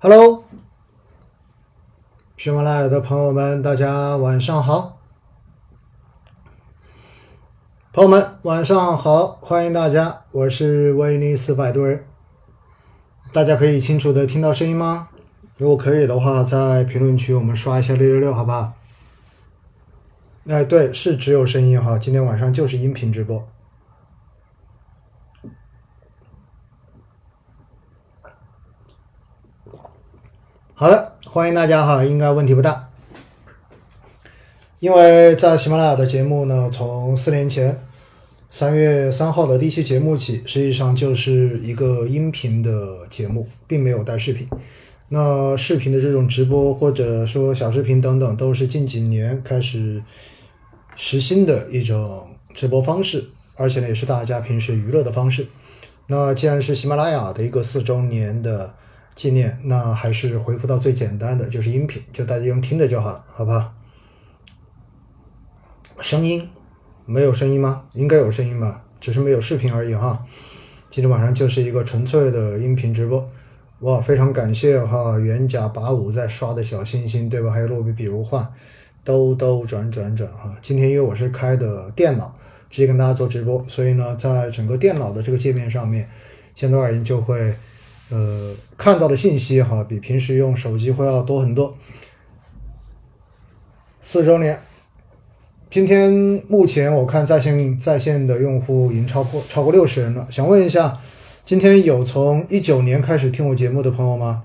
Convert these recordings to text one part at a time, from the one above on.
Hello，喜马拉雅的朋友们，大家晚上好。朋友们，晚上好，欢迎大家，我是威尼斯摆渡人。大家可以清楚的听到声音吗？如果可以的话，在评论区我们刷一下六六六，好不好？哎，对，是只有声音哈，今天晚上就是音频直播。好的，欢迎大家哈，应该问题不大。因为在喜马拉雅的节目呢，从四年前三月三号的第一期节目起，实际上就是一个音频的节目，并没有带视频。那视频的这种直播或者说小视频等等，都是近几年开始实行的一种直播方式，而且呢，也是大家平时娱乐的方式。那既然是喜马拉雅的一个四周年的纪念，那还是回复到最简单的，就是音频，就大家用听的就好，好吧？声音没有声音吗？应该有声音吧，只是没有视频而已哈。今天晚上就是一个纯粹的音频直播。哇，非常感谢哈，元甲八五在刷的小心心，对吧？还有落笔笔如画，兜兜转转转哈。今天因为我是开的电脑，直接跟大家做直播，所以呢，在整个电脑的这个界面上面，相对而言就会呃看到的信息哈，比平时用手机会要多很多。四周年，今天目前我看在线在线的用户已经超过超过六十人了，想问一下。今天有从一九年开始听我节目的朋友吗？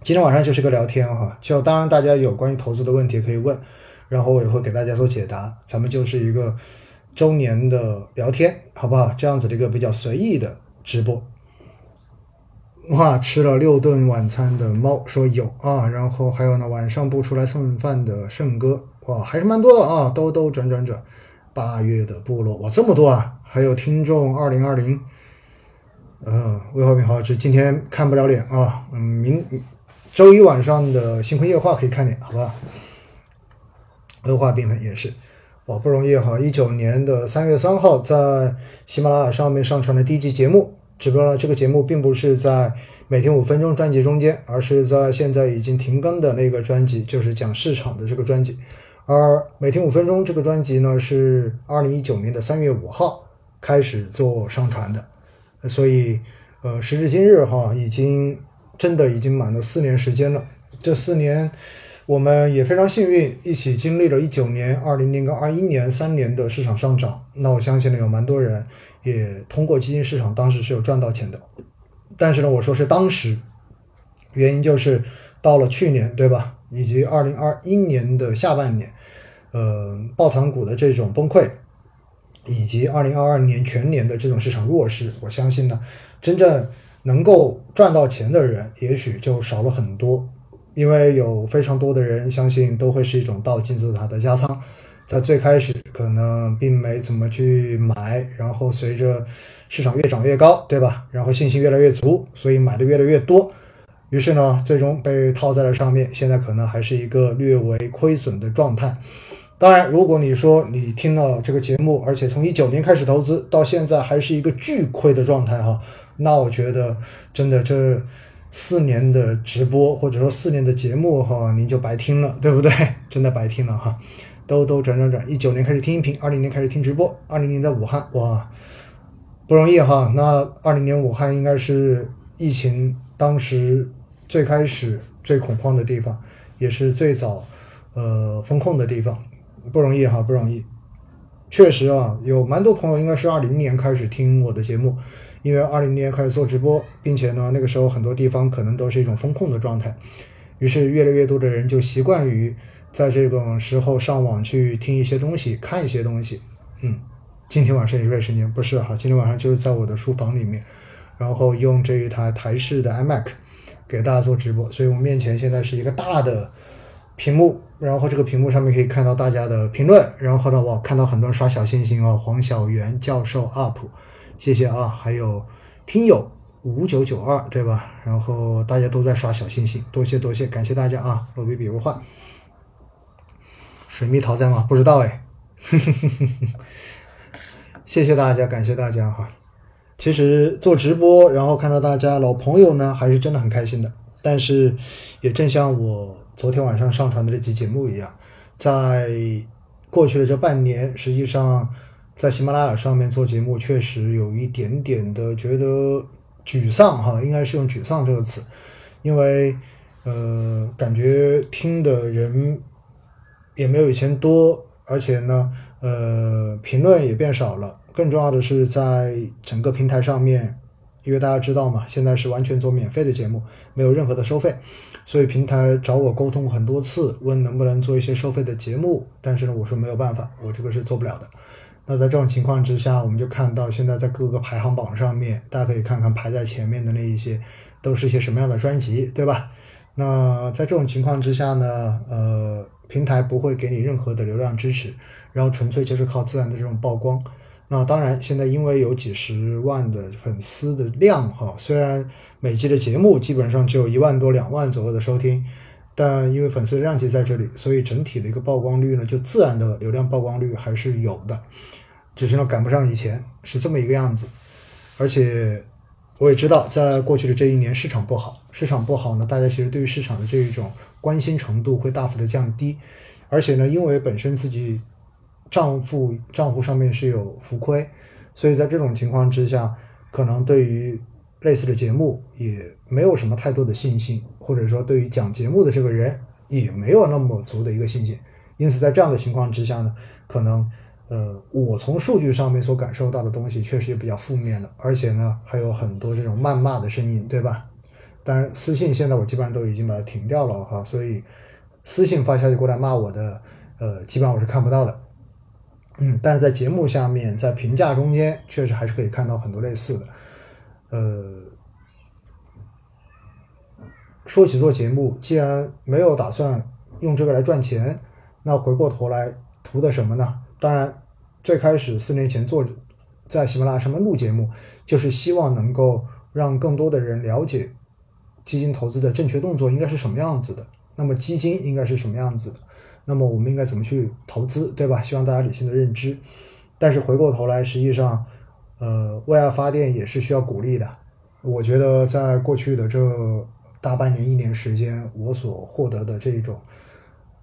今天晚上就是个聊天哈，就当然大家有关于投资的问题可以问，然后我也会给大家做解答。咱们就是一个周年的聊天，好不好？这样子的一个比较随意的直播。哇，吃了六顿晚餐的猫说有啊，然后还有呢，晚上不出来送饭的圣哥，哇，还是蛮多的啊，兜兜转转转，八月的部落哇，这么多啊，还有听众二零二零。嗯，魏浩平好，这今天看不了脸啊。嗯，明周一晚上的星空夜话可以看脸，好吧？文化缤纷也是，哇，不容易哈！一九年的三月三号，在喜马拉雅上面上传的第一集节目，只不过呢，这个节目并不是在每天五分钟专辑中间，而是在现在已经停更的那个专辑，就是讲市场的这个专辑。而每天五分钟这个专辑呢，是二零一九年的三月五号开始做上传的。所以，呃，时至今日哈，已经真的已经满了四年时间了。这四年，我们也非常幸运，一起经历了一九年、二零年跟二一年三年的市场上涨。那我相信呢，有蛮多人也通过基金市场当时是有赚到钱的。但是呢，我说是当时，原因就是到了去年，对吧？以及二零二一年的下半年，呃，抱团股的这种崩溃。以及二零二二年全年的这种市场弱势，我相信呢，真正能够赚到钱的人，也许就少了很多，因为有非常多的人相信都会是一种倒金字塔的加仓，在最开始可能并没怎么去买，然后随着市场越涨越高，对吧？然后信心越来越足，所以买的越来越多，于是呢，最终被套在了上面，现在可能还是一个略为亏损的状态。当然，如果你说你听了这个节目，而且从一九年开始投资到现在还是一个巨亏的状态哈，那我觉得真的这四年的直播或者说四年的节目哈，您就白听了，对不对？真的白听了哈，兜兜转转转，一九年开始听音频，二零年开始听直播，二零年在武汉哇，不容易哈。那二零年武汉应该是疫情当时最开始最恐慌的地方，也是最早呃风控的地方。不容易哈，不容易。确实啊，有蛮多朋友应该是二零年开始听我的节目，因为二零年开始做直播，并且呢，那个时候很多地方可能都是一种风控的状态，于是越来越多的人就习惯于在这种时候上网去听一些东西，看一些东西。嗯，今天晚上也是时间，不是哈，今天晚上就是在我的书房里面，然后用这一台台式的 iMac 给大家做直播，所以我面前现在是一个大的。屏幕，然后这个屏幕上面可以看到大家的评论，然后呢，我看到很多人刷小心心哦，黄小元教授 up，谢谢啊，还有听友五九九二对吧？然后大家都在刷小心心，多谢多谢，感谢大家啊，落笔笔如画。水蜜桃在吗？不知道哎，谢谢大家，感谢大家哈。其实做直播，然后看到大家老朋友呢，还是真的很开心的。但是也正像我昨天晚上上传的这期节目一样，在过去的这半年，实际上在喜马拉雅上面做节目，确实有一点点的觉得沮丧哈，应该是用沮丧这个词，因为呃，感觉听的人也没有以前多，而且呢，呃，评论也变少了。更重要的是，在整个平台上面，因为大家知道嘛，现在是完全做免费的节目，没有任何的收费，所以平台找我沟通很多次，问能不能做一些收费的节目，但是呢，我说没有办法，我这个是做不了的。那在这种情况之下，我们就看到现在在各个排行榜上面，大家可以看看排在前面的那一些都是一些什么样的专辑，对吧？那在这种情况之下呢，呃，平台不会给你任何的流量支持，然后纯粹就是靠自然的这种曝光。那当然，现在因为有几十万的粉丝的量哈，虽然每期的节目基本上只有一万多、两万左右的收听，但因为粉丝量级在这里，所以整体的一个曝光率呢，就自然的流量曝光率还是有的，只是呢赶不上以前，是这么一个样子。而且我也知道，在过去的这一年市场不好，市场不好呢，大家其实对于市场的这一种关心程度会大幅的降低，而且呢，因为本身自己。账户账户上面是有浮亏，所以在这种情况之下，可能对于类似的节目也没有什么太多的信心，或者说对于讲节目的这个人也没有那么足的一个信心。因此，在这样的情况之下呢，可能呃，我从数据上面所感受到的东西确实也比较负面的，而且呢，还有很多这种谩骂的声音，对吧？当然，私信现在我基本上都已经把它停掉了哈，所以私信发消息过来骂我的，呃，基本上我是看不到的。嗯，但是在节目下面，在评价中间，确实还是可以看到很多类似的。呃，说起做节目，既然没有打算用这个来赚钱，那回过头来图的什么呢？当然，最开始四年前做在喜马拉雅上面录节目，就是希望能够让更多的人了解基金投资的正确动作应该是什么样子的，那么基金应该是什么样子的。那么我们应该怎么去投资，对吧？希望大家理性的认知。但是回过头来，实际上，呃，为爱发电也是需要鼓励的。我觉得在过去的这大半年、一年时间，我所获得的这种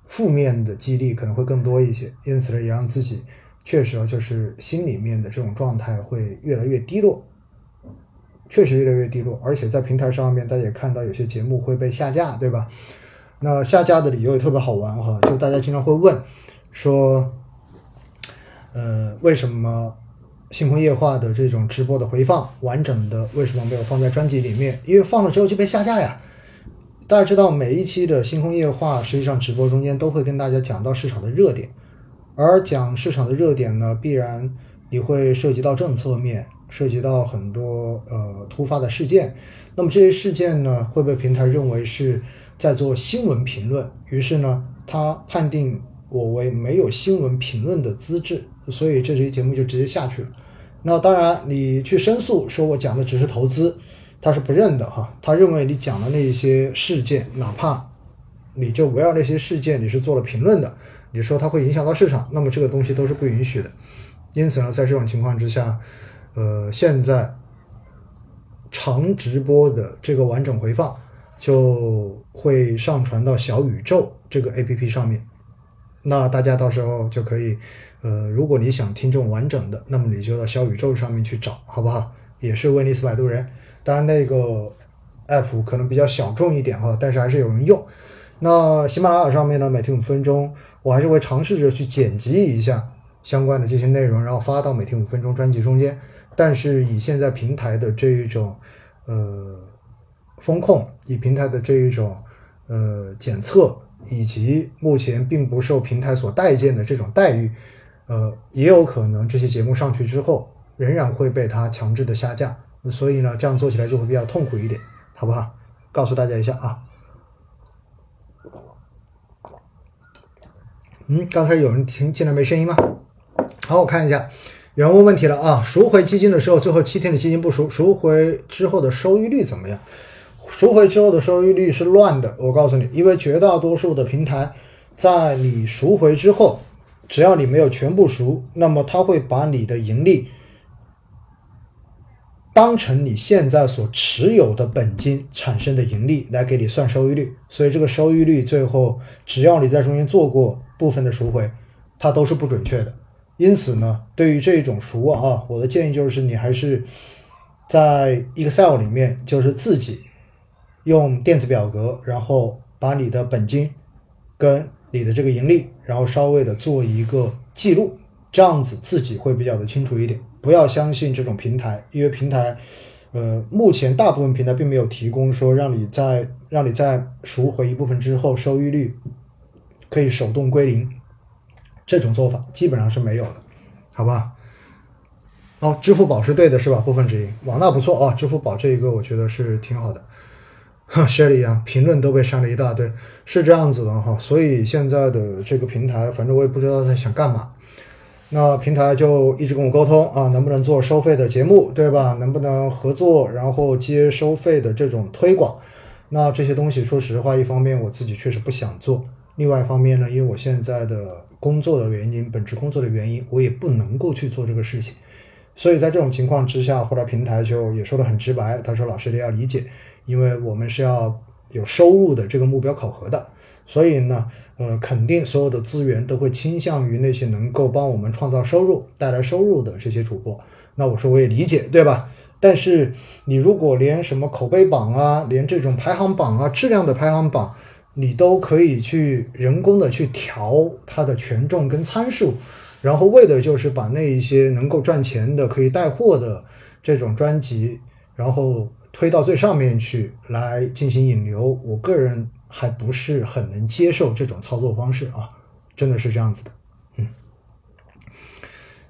负面的激励可能会更多一些，因此呢，也让自己确实啊，就是心里面的这种状态会越来越低落，确实越来越低落。而且在平台上面，大家也看到有些节目会被下架，对吧？那下架的理由也特别好玩哈，就大家经常会问，说，呃，为什么《星空夜话》的这种直播的回放完整的为什么没有放在专辑里面？因为放了之后就被下架呀。大家知道，每一期的《星空夜话》实际上直播中间都会跟大家讲到市场的热点，而讲市场的热点呢，必然你会涉及到政策面，涉及到很多呃突发的事件。那么这些事件呢，会被平台认为是。在做新闻评论，于是呢，他判定我为没有新闻评论的资质，所以这期节目就直接下去了。那当然，你去申诉说我讲的只是投资，他是不认的哈。他认为你讲的那些事件，哪怕你就围绕那些事件你是做了评论的，你说它会影响到市场，那么这个东西都是不允许的。因此呢，在这种情况之下，呃，现在长直播的这个完整回放。就会上传到小宇宙这个 A P P 上面，那大家到时候就可以，呃，如果你想听这种完整的，那么你就到小宇宙上面去找，好不好？也是威尼斯摆渡人，当然那个 App 可能比较小众一点哈，但是还是有人用。那喜马拉雅上面呢，每天五分钟，我还是会尝试着去剪辑一下相关的这些内容，然后发到每天五分钟专辑中间。但是以现在平台的这一种，呃。风控以平台的这一种呃检测，以及目前并不受平台所待见的这种待遇，呃，也有可能这些节目上去之后，仍然会被它强制的下架。所以呢，这样做起来就会比较痛苦一点，好不好？告诉大家一下啊。嗯，刚才有人听进来没声音吗？好，我看一下，有人问问题了啊。赎回基金的时候，最后七天的基金不赎，赎回之后的收益率怎么样？赎回之后的收益率是乱的，我告诉你，因为绝大多数的平台，在你赎回之后，只要你没有全部赎，那么它会把你的盈利当成你现在所持有的本金产生的盈利来给你算收益率，所以这个收益率最后只要你在中间做过部分的赎回，它都是不准确的。因此呢，对于这种赎啊，我的建议就是你还是在 Excel 里面，就是自己用电子表格，然后把你的本金跟你的这个盈利，然后稍微的做一个记录，这样子自己会比较的清楚一点。不要相信这种平台，因为平台，呃，目前大部分平台并没有提供说让你在让你在赎回一部分之后，收益率可以手动归零，这种做法基本上是没有的，好吧？哦，支付宝是对的，是吧？部分止盈，哇，那不错啊，支付宝这一个我觉得是挺好的。哈，Shelly 啊，评论都被删了一大堆，是这样子的哈，所以现在的这个平台，反正我也不知道在想干嘛。那平台就一直跟我沟通啊，能不能做收费的节目，对吧？能不能合作，然后接收费的这种推广？那这些东西，说实话，一方面我自己确实不想做，另外一方面呢，因为我现在的工作的原因，本职工作的原因，我也不能够去做这个事情。所以在这种情况之下，后来平台就也说的很直白，他说：“老师你要理解，因为我们是要有收入的这个目标考核的。”所以呢，呃，肯定所有的资源都会倾向于那些能够帮我们创造收入、带来收入的这些主播。那我说我也理解，对吧？但是你如果连什么口碑榜啊，连这种排行榜啊、质量的排行榜，你都可以去人工的去调它的权重跟参数，然后为的就是把那一些能够赚钱的、可以带货的这种专辑，然后推到最上面去来进行引流。我个人。还不是很能接受这种操作方式啊，真的是这样子的。嗯，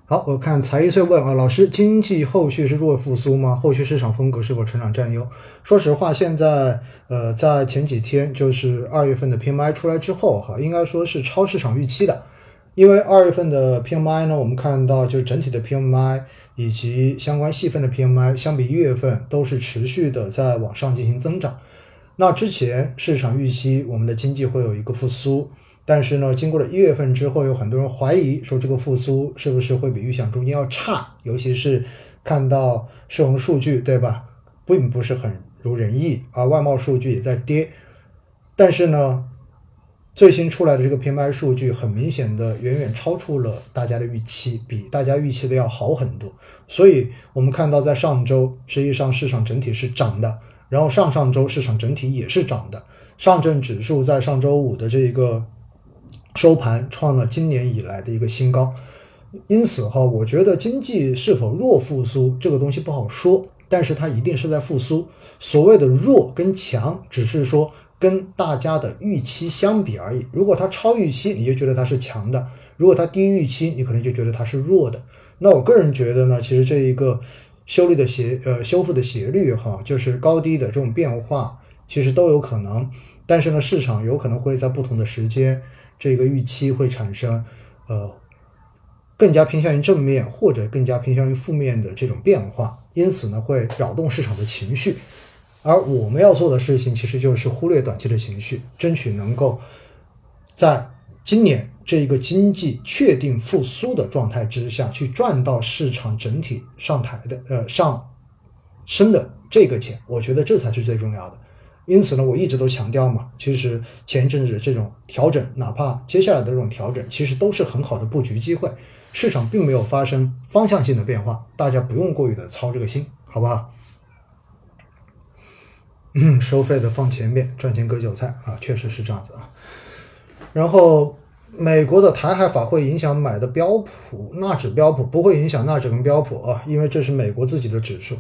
好，我看才一岁问啊，老师，经济后续是弱复苏吗？后续市场风格是否成长占优？说实话，现在呃，在前几天就是二月份的 PMI 出来之后哈，应该说是超市场预期的，因为二月份的 PMI 呢，我们看到就是整体的 PMI 以及相关细分的 PMI 相比一月份都是持续的在往上进行增长。那之前市场预期我们的经济会有一个复苏，但是呢，经过了一月份之后，有很多人怀疑说这个复苏是不是会比预想中间要差，尤其是看到社融数据，对吧，并不是很如人意，而外贸数据也在跌。但是呢，最新出来的这个 PMI 数据很明显的远远超出了大家的预期，比大家预期的要好很多。所以我们看到在上周，实际上市场整体是涨的。然后上上周市场整体也是涨的，上证指数在上周五的这一个收盘创了今年以来的一个新高，因此哈，我觉得经济是否弱复苏这个东西不好说，但是它一定是在复苏。所谓的弱跟强，只是说跟大家的预期相比而已。如果它超预期，你就觉得它是强的；如果它低预期，你可能就觉得它是弱的。那我个人觉得呢，其实这一个。修理的斜呃修复的斜率哈，就是高低的这种变化，其实都有可能。但是呢，市场有可能会在不同的时间，这个预期会产生呃更加偏向于正面或者更加偏向于负面的这种变化，因此呢会扰动市场的情绪。而我们要做的事情，其实就是忽略短期的情绪，争取能够在今年。这一个经济确定复苏的状态之下去赚到市场整体上台的呃上升的这个钱，我觉得这才是最重要的。因此呢，我一直都强调嘛，其实前一阵子这种调整，哪怕接下来的这种调整，其实都是很好的布局机会。市场并没有发生方向性的变化，大家不用过于的操这个心，好不好？嗯，收费的放前面，赚钱割韭菜啊，确实是这样子啊。然后。美国的台海法会影响买的标普纳指标普不会影响纳指跟标普啊，因为这是美国自己的指数，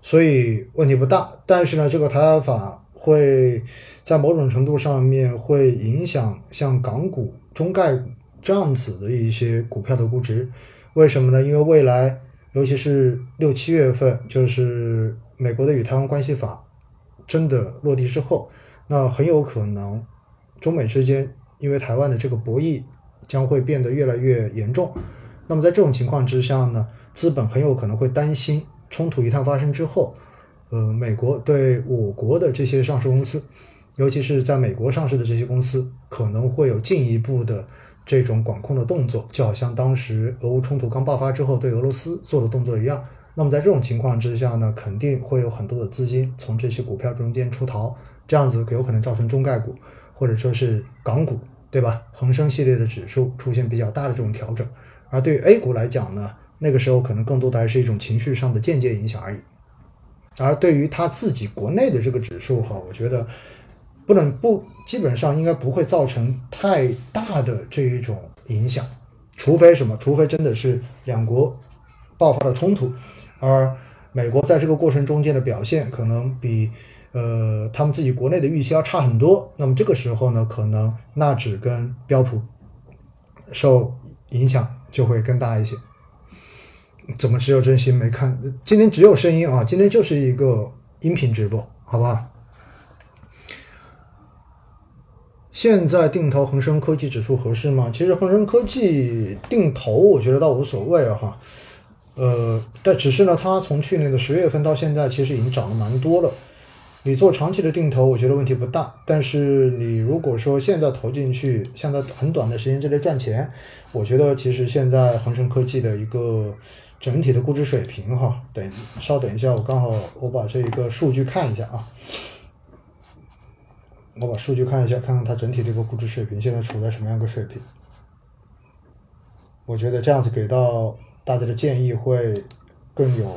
所以问题不大。但是呢，这个台海法会在某种程度上面会影响像港股、中概这样子的一些股票的估值。为什么呢？因为未来，尤其是六七月份，就是美国的与台湾关系法真的落地之后，那很有可能中美之间。因为台湾的这个博弈将会变得越来越严重，那么在这种情况之下呢，资本很有可能会担心冲突一旦发生之后，呃，美国对我国的这些上市公司，尤其是在美国上市的这些公司，可能会有进一步的这种管控的动作，就好像当时俄乌冲突刚爆发之后对俄罗斯做的动作一样。那么在这种情况之下呢，肯定会有很多的资金从这些股票中间出逃，这样子有可能造成中概股或者说是港股，对吧？恒生系列的指数出现比较大的这种调整。而对于 A 股来讲呢，那个时候可能更多的还是一种情绪上的间接影响而已。而对于它自己国内的这个指数哈，我觉得不能不基本上应该不会造成太大的这一种影响，除非什么？除非真的是两国爆发了冲突，而美国在这个过程中间的表现可能比呃他们自己国内的预期要差很多，那么这个时候呢，可能纳指跟标普受影响就会更大一些。怎么只有真心没看？今天只有声音啊！今天就是一个音频直播，好不好？现在定投恒生科技指数合适吗？其实恒生科技定投，我觉得倒无所谓啊哈。呃，但只是呢，它从去年的十月份到现在，其实已经涨了蛮多了。你做长期的定投，我觉得问题不大。但是你如果说现在投进去，现在很短的时间之内赚钱，我觉得其实现在恒生科技的一个。整体的估值水平哈，等稍等一下，我刚好我把这一个数据看一下啊，我把数据看一下，看看它整体这个估值水平现在处在什么样的水平。我觉得这样子给到大家的建议会更有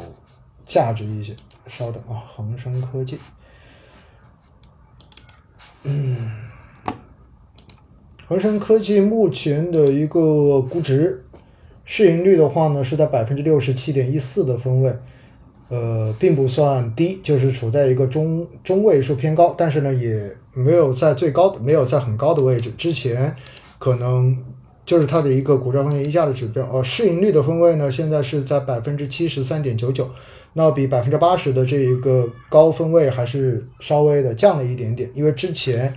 价值一些。稍等啊，恒生科技，嗯，恒生科技目前的一个估值。市盈率的话呢，是在百分之六十七点一四的分位，呃，并不算低，就是处在一个中中位数偏高，但是呢，也没有在最高的，没有在很高的位置。之前可能就是它的一个股债风险溢价的指标，呃，市盈率的分位呢，现在是在百分之七十三点九九，那比百分之八十的这一个高分位还是稍微的降了一点点，因为之前。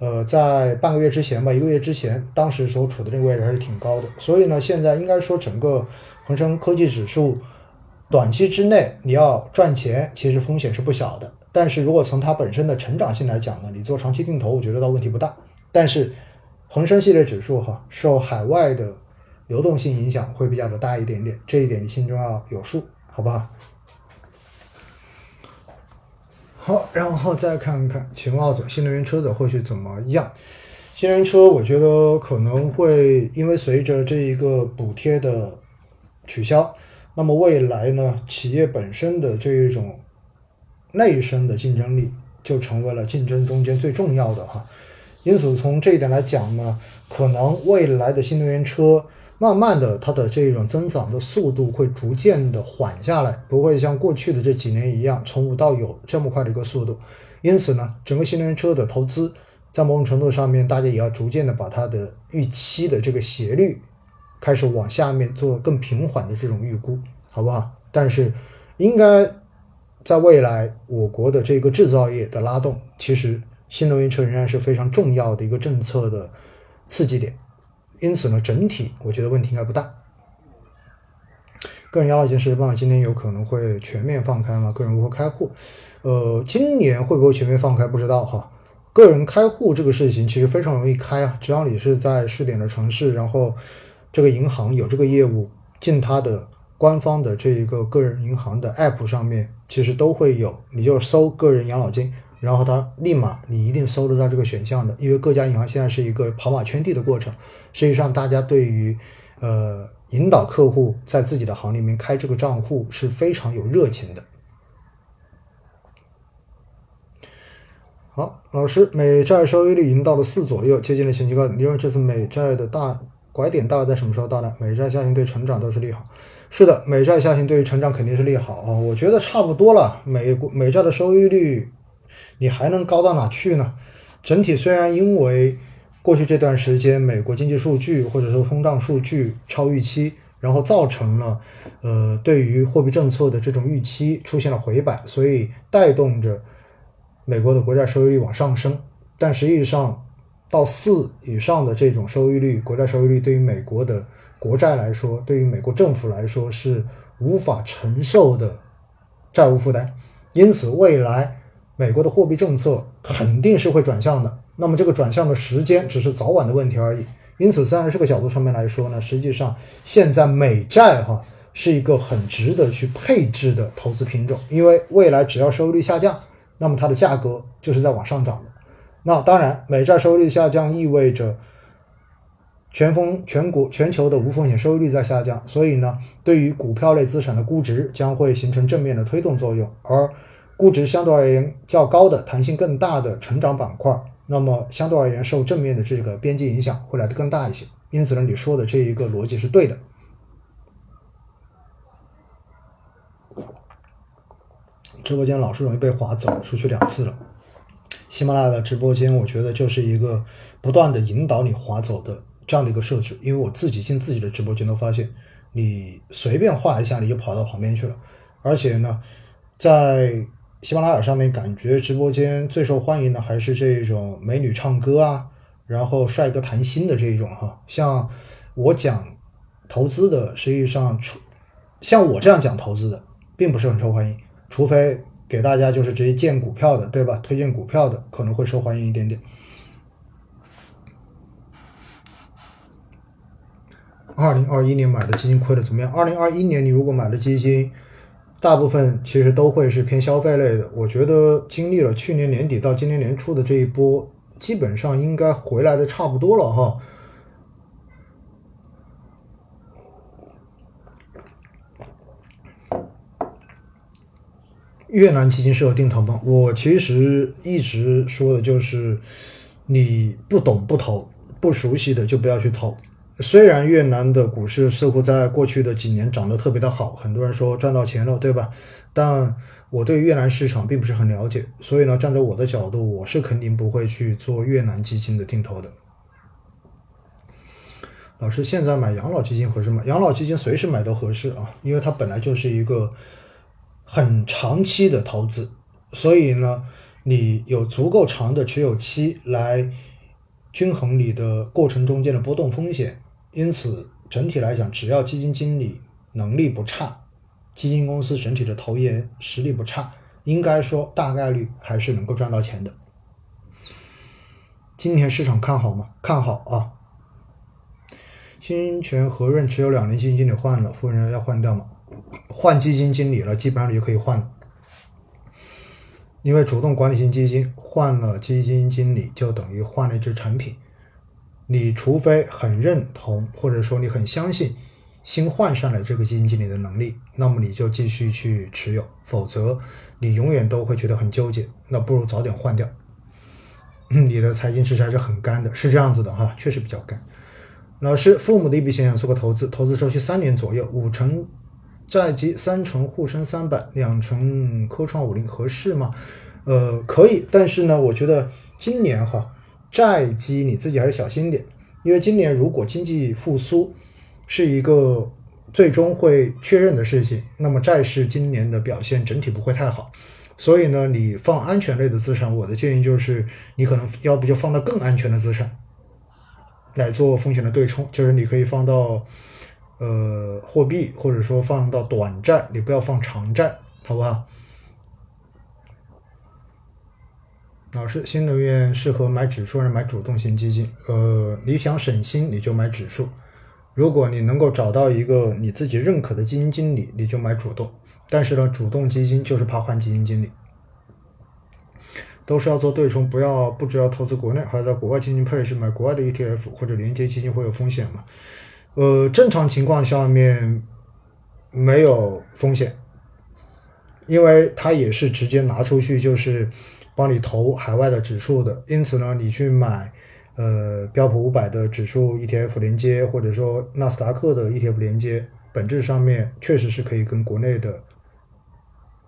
呃，在半个月之前吧，一个月之前，当时所处的这个位置还是挺高的，所以呢，现在应该说整个恒生科技指数短期之内你要赚钱，其实风险是不小的。但是如果从它本身的成长性来讲呢，你做长期定投，我觉得倒问题不大。但是恒生系列指数哈，受海外的流动性影响会比较的大一点点，这一点你心中要有数，好不好？好，然后再看看秦奥总新能源车的后续怎么样？新能源车，我觉得可能会因为随着这一个补贴的取消，那么未来呢，企业本身的这一种内生的竞争力就成为了竞争中间最重要的哈。因此，从这一点来讲呢，可能未来的新能源车。慢慢的，它的这种增长的速度会逐渐的缓下来，不会像过去的这几年一样从无到有这么快的一个速度。因此呢，整个新能源车的投资，在某种程度上面，大家也要逐渐的把它的预期的这个斜率开始往下面做更平缓的这种预估，好不好？但是，应该在未来，我国的这个制造业的拉动，其实新能源车仍然是非常重要的一个政策的刺激点。因此呢，整体我觉得问题应该不大。个人养老金实时办今天有可能会全面放开吗？个人如何开户？呃，今年会不会全面放开不知道哈。个人开户这个事情其实非常容易开啊，只要你是在试点的城市，然后这个银行有这个业务，进它的官方的这一个个人银行的 app 上面，其实都会有，你就搜个人养老金。然后它立马，你一定搜得到这个选项的，因为各家银行现在是一个跑马圈地的过程。实际上，大家对于呃引导客户在自己的行里面开这个账户是非常有热情的。好，老师，美债收益率已经到了四左右，接近了前期高点。你认为这次美债的大拐点大概在什么时候到呢？美债下行对成长都是利好。是的，美债下行对于成长肯定是利好啊。我觉得差不多了，美国美债的收益率。你还能高到哪去呢？整体虽然因为过去这段时间美国经济数据或者说通胀数据超预期，然后造成了呃对于货币政策的这种预期出现了回摆，所以带动着美国的国债收益率往上升。但实际上到四以上的这种收益率，国债收益率对于美国的国债来说，对于美国政府来说是无法承受的债务负担。因此未来。美国的货币政策肯定是会转向的，那么这个转向的时间只是早晚的问题而已。因此，在这个角度上面来说呢，实际上现在美债哈是一个很值得去配置的投资品种，因为未来只要收益率下降，那么它的价格就是在往上涨的。那当然，美债收益率下降意味着全风全国全球的无风险收益率在下降，所以呢，对于股票类资产的估值将会形成正面的推动作用，而估值相对而言较高的、弹性更大的成长板块，那么相对而言受正面的这个边际影响会来得更大一些。因此呢，你说的这一个逻辑是对的。直播间老是容易被划走出去两次了。喜马拉雅的直播间，我觉得就是一个不断的引导你划走的这样的一个设置。因为我自己进自己的直播间都发现，你随便画一下你就跑到旁边去了，而且呢，在喜马拉雅上面，感觉直播间最受欢迎的还是这种美女唱歌啊，然后帅哥谈心的这一种哈。像我讲投资的，实际上除像我这样讲投资的，并不是很受欢迎，除非给大家就是直接荐股票的，对吧？推荐股票的可能会受欢迎一点点。二零二一年买的基金亏的怎么样？二零二一年你如果买的基金，大部分其实都会是偏消费类的。我觉得经历了去年年底到今年年初的这一波，基本上应该回来的差不多了哈。越南基金适合定投吗？我其实一直说的就是，你不懂不投，不熟悉的就不要去投。虽然越南的股市似乎在过去的几年涨得特别的好，很多人说赚到钱了，对吧？但我对越南市场并不是很了解，所以呢，站在我的角度，我是肯定不会去做越南基金的定投的。老师，现在买养老基金合适吗？养老基金随时买都合适啊，因为它本来就是一个很长期的投资，所以呢，你有足够长的持有期来均衡你的过程中间的波动风险。因此，整体来讲，只要基金经理能力不差，基金公司整体的投研实力不差，应该说大概率还是能够赚到钱的。今年市场看好吗？看好啊！新泉和润持有两年基金经理换了，夫人要换掉吗？换基金经理了，基本上就可以换了。因为主动管理型基金换了基金经理，就等于换了一只产品。你除非很认同，或者说你很相信新换上来这个基金经理的能力，那么你就继续去持有，否则你永远都会觉得很纠结。那不如早点换掉。你的财经知识还是很干的，是这样子的哈，确实比较干。老师，父母的一笔钱想做个投资，投资周期三年左右，五成债基，三成沪深三百，两成科创五零，合适吗？呃，可以，但是呢，我觉得今年哈。债基你自己还是小心点，因为今年如果经济复苏是一个最终会确认的事情，那么债市今年的表现整体不会太好。所以呢，你放安全类的资产，我的建议就是你可能要不就放到更安全的资产来做风险的对冲，就是你可以放到呃货币，或者说放到短债，你不要放长债，好不好？老师，新能源适合买指数还是买主动型基金？呃，你想省心，你就买指数；如果你能够找到一个你自己认可的基金经理，你就买主动。但是呢，主动基金就是怕换基金经理，都是要做对冲，不要不只要投资国内，还要在国外进行配置，买国外的 ETF 或者连接基金会有风险吗？呃，正常情况下面没有风险，因为它也是直接拿出去就是。帮你投海外的指数的，因此呢，你去买呃标普五百的指数 ETF 连接，或者说纳斯达克的 ETF 连接，本质上面确实是可以跟国内的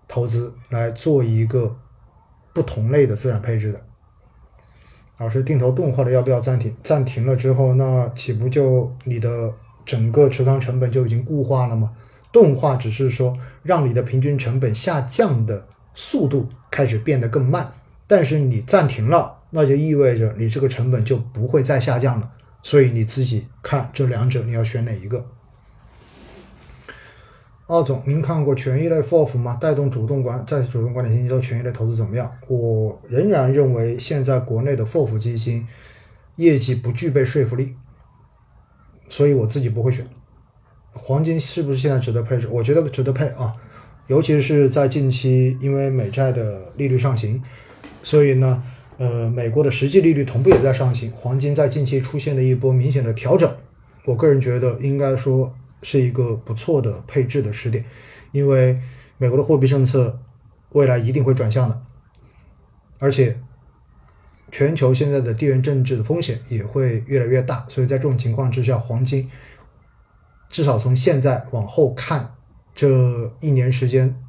投资来做一个不同类的资产配置的。老师，定投钝化的要不要暂停？暂停了之后，那岂不就你的整个持仓成本就已经固化了吗？钝化只是说让你的平均成本下降的。速度开始变得更慢，但是你暂停了，那就意味着你这个成本就不会再下降了。所以你自己看这两者你要选哪一个？奥总，您看过权益类 FOF 吗？带动主动管在主动管理型基金权益类投资怎么样？我仍然认为现在国内的 FOF 基金业绩不具备说服力，所以我自己不会选。黄金是不是现在值得配置？我觉得值得配啊，尤其是在近期，因为美债的利率上行，所以呢，呃，美国的实际利率同步也在上行，黄金在近期出现了一波明显的调整。我个人觉得应该说是一个不错的配置的时点，因为美国的货币政策未来一定会转向的，而且全球现在的地缘政治的风险也会越来越大，所以在这种情况之下，黄金至少从现在往后看这一年时间，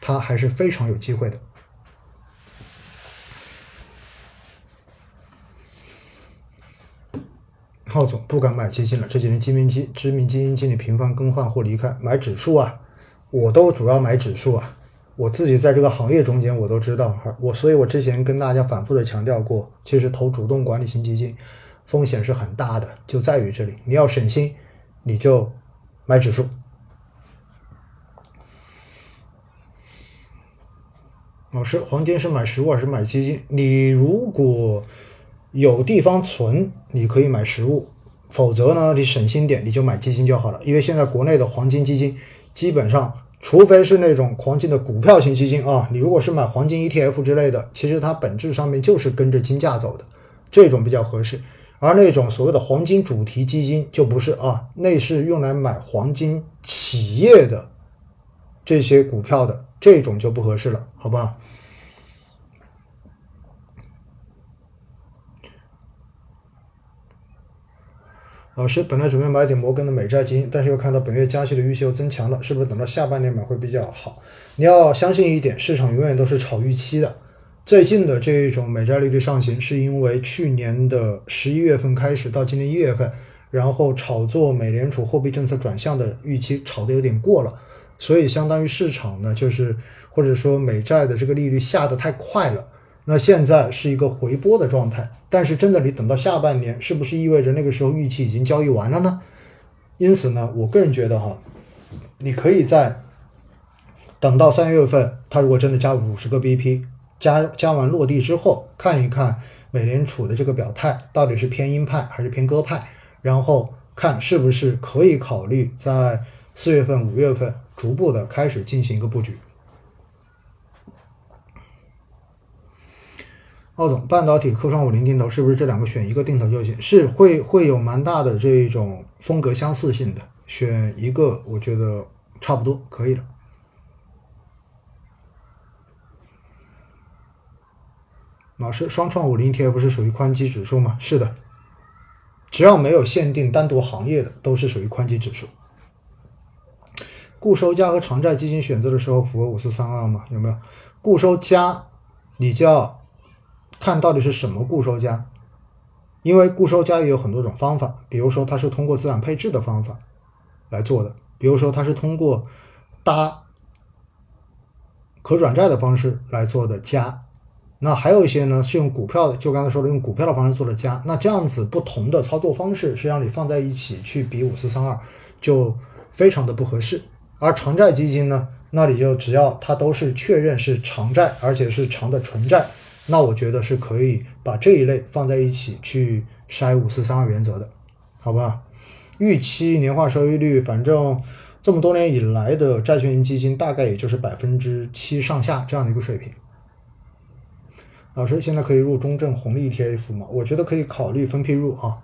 他还是非常有机会的。浩总不敢买基金了，这几年知名基知名基金经理频繁更换或离开，买指数啊，我都主要买指数啊。我自己在这个行业中间，我都知道哈，我所以，我之前跟大家反复的强调过，其实投主动管理型基金风险是很大的，就在于这里，你要省心，你就买指数。老师，黄金是买实物还是买基金？你如果有地方存，你可以买实物；否则呢，你省心点，你就买基金就好了。因为现在国内的黄金基金，基本上，除非是那种黄金的股票型基金啊，你如果是买黄金 ETF 之类的，其实它本质上面就是跟着金价走的，这种比较合适。而那种所谓的黄金主题基金就不是啊，那是用来买黄金企业的这些股票的，这种就不合适了，好不好？老师本来准备买点摩根的美债基金，但是又看到本月加息的预期又增强了，是不是等到下半年买会比较好？你要相信一点，市场永远都是炒预期的。最近的这一种美债利率上行，是因为去年的十一月份开始到今年一月份，然后炒作美联储货币政策转向的预期炒得有点过了，所以相当于市场呢，就是或者说美债的这个利率下得太快了。那现在是一个回波的状态，但是真的你等到下半年，是不是意味着那个时候预期已经交易完了呢？因此呢，我个人觉得哈，你可以在等到三月份，它如果真的加五十个 BP，加加完落地之后，看一看美联储的这个表态到底是偏鹰派还是偏鸽派，然后看是不是可以考虑在四月份、五月份逐步的开始进行一个布局。奥总，半导体、科创五零定投是不是这两个选一个定投就行？是会会有蛮大的这种风格相似性的，选一个我觉得差不多可以了。老师，双创五零 ETF 是属于宽基指数吗？是的，只要没有限定单独行业的，都是属于宽基指数。固收加和长债基金选择的时候符合五四三二吗？有没有？固收加，你就要。看到底是什么固收加，因为固收加也有很多种方法，比如说它是通过资产配置的方法来做的，比如说它是通过搭可转债的方式来做的加，那还有一些呢是用股票的，就刚才说的用股票的方式做的加，那这样子不同的操作方式，实际上你放在一起去比五四三二就非常的不合适，而长债基金呢，那你就只要它都是确认是长债，而且是长的纯债。那我觉得是可以把这一类放在一起去筛五四三二原则的，好吧？预期年化收益率，反正这么多年以来的债券型基金大概也就是百分之七上下这样的一个水平。老师，现在可以入中证红利 ETF 吗？我觉得可以考虑分批入啊。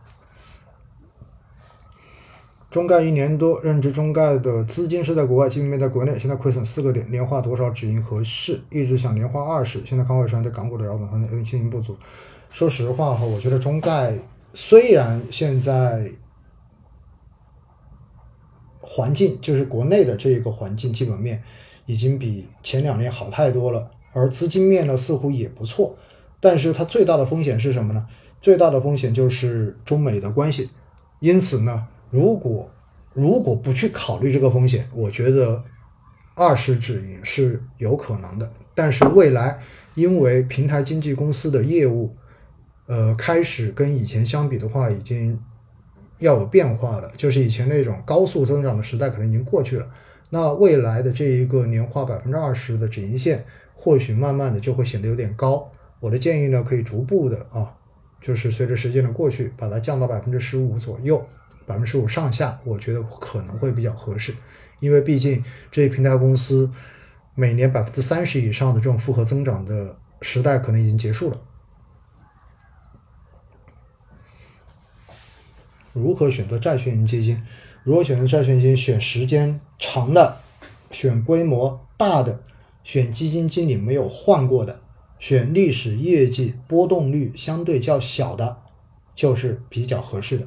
中概一年多，任职中概的资金是在国外，基金面在国内。现在亏损四个点，年化多少止盈合适？一直想年化二十，现在康伟川在港股的扰动方面信心不足。说实话哈，我觉得中概虽然现在环境就是国内的这个环境基本面已经比前两年好太多了，而资金面呢似乎也不错，但是它最大的风险是什么呢？最大的风险就是中美的关系，因此呢。如果如果不去考虑这个风险，我觉得二十止盈是有可能的。但是未来因为平台经纪公司的业务，呃，开始跟以前相比的话，已经要有变化了。就是以前那种高速增长的时代可能已经过去了。那未来的这一个年化百分之二十的止盈线，或许慢慢的就会显得有点高。我的建议呢，可以逐步的啊，就是随着时间的过去，把它降到百分之十五左右。百分之十五上下，我觉得可能会比较合适，因为毕竟这些平台公司每年百分之三十以上的这种复合增长的时代可能已经结束了。如何选择债券型基金？如果选择债券基金，选时间长的，选规模大的，选基金经理没有换过的，选历史业绩波动率相对较小的，就是比较合适的。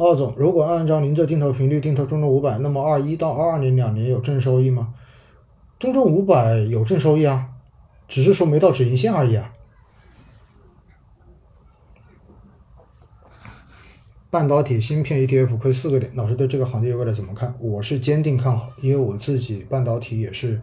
奥总，如果按照您这定投频率定投中证五百，那么二一到二二年两年有正收益吗？中证五百有正收益啊，只是说没到止盈线而已啊。半导体芯片 ETF 亏四个点，老师对这个行业未来怎么看？我是坚定看好，因为我自己半导体也是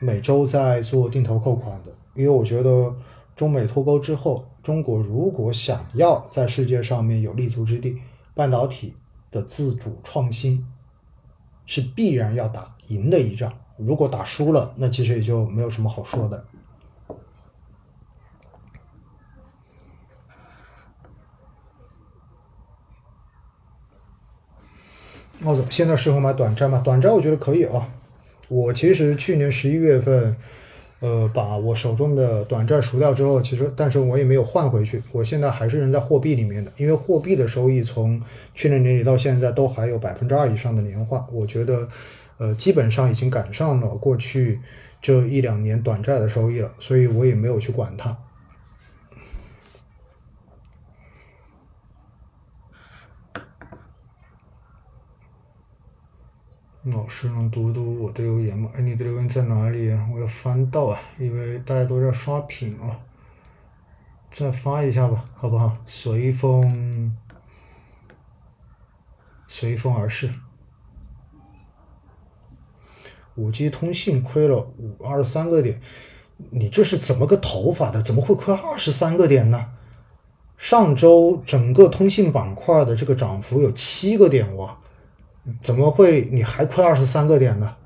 每周在做定投扣款的。因为我觉得中美脱钩之后，中国如果想要在世界上面有立足之地，半导体的自主创新是必然要打赢的一仗。如果打输了，那其实也就没有什么好说的。奥总，现在适合买短债吗？短债我觉得可以啊。我其实去年十一月份，呃，把我手中的短债赎掉之后，其实但是我也没有换回去，我现在还是扔在货币里面的，因为货币的收益从去年年底到现在都还有百分之二以上的年化，我觉得，呃，基本上已经赶上了过去这一两年短债的收益了，所以我也没有去管它。老师能读读我的留言吗？哎，你的留言在哪里啊？我要翻到啊，因为大家都在刷屏啊。再发一下吧，好不好？随风，随风而逝。五 G 通信亏了五二十三个点，你这是怎么个投法的？怎么会亏二十三个点呢？上周整个通信板块的这个涨幅有七个点哇！怎么会你还亏二十三个点呢？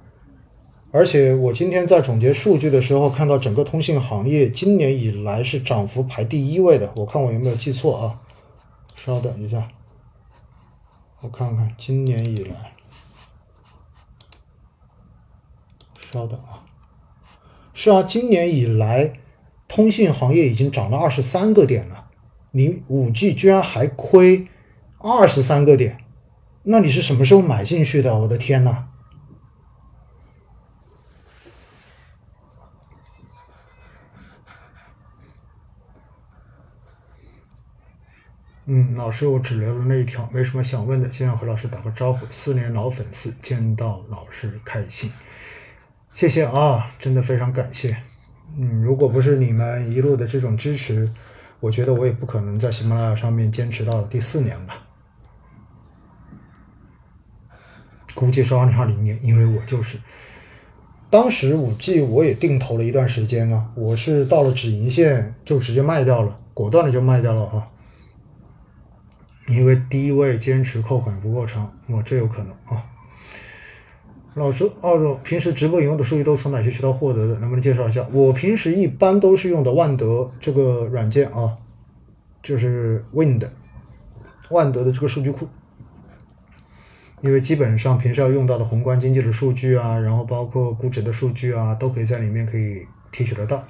而且我今天在总结数据的时候，看到整个通信行业今年以来是涨幅排第一位的。我看我有没有记错啊？稍等一下，我看看今年以来，稍等啊，是啊，今年以来通信行业已经涨了二十三个点了，你五 G 居然还亏二十三个点。那你是什么时候买进去的？我的天呐！嗯，老师，我只留了那一条，没什么想问的，先要和老师打个招呼。四年老粉丝，见到老师开心，谢谢啊，真的非常感谢。嗯，如果不是你们一路的这种支持，我觉得我也不可能在喜马拉雅上面坚持到第四年吧。估计是二零二零年，因为我就是当时五 G 我也定投了一段时间啊，我是到了止盈线就直接卖掉了，果断的就卖掉了哈，因为低位坚持扣款不够长，我这有可能啊。老师，澳洲平时直播引用的数据都从哪些渠道获得的？能不能介绍一下？我平时一般都是用的万德这个软件啊，就是 Wind 万德的这个数据库。因为基本上平时要用到的宏观经济的数据啊，然后包括估值的数据啊，都可以在里面可以提取得到。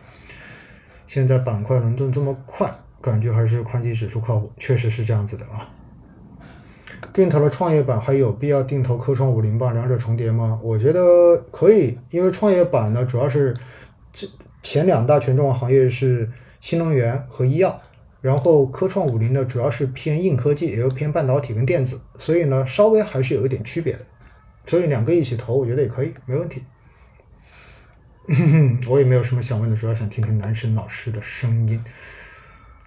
现在板块轮动这么快，感觉还是宽基指数靠谱，确实是这样子的啊。定投了创业板，还有必要定投科创五零吧？两者重叠吗？我觉得可以，因为创业板呢，主要是这前两大权重行业是新能源和医药。然后科创五零呢，主要是偏硬科技，也有偏半导体跟电子，所以呢，稍微还是有一点区别的。所以两个一起投，我觉得也可以，没问题。我也没有什么想问的，主要想听听男神老师的声音。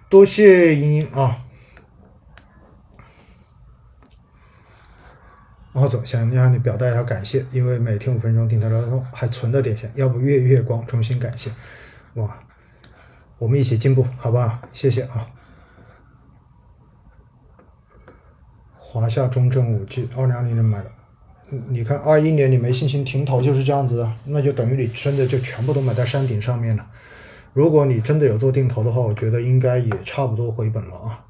多谢英英啊！王总想让你表达一下感谢，因为每天五分钟定投交通还存了点钱，要不月月光，衷心感谢，哇！我们一起进步，好不好？谢谢啊！华夏中证五 G，二零二零年买的，你看二一年你没信心停投就是这样子的，那就等于你真的就全部都买在山顶上面了。如果你真的有做定投的话，我觉得应该也差不多回本了啊。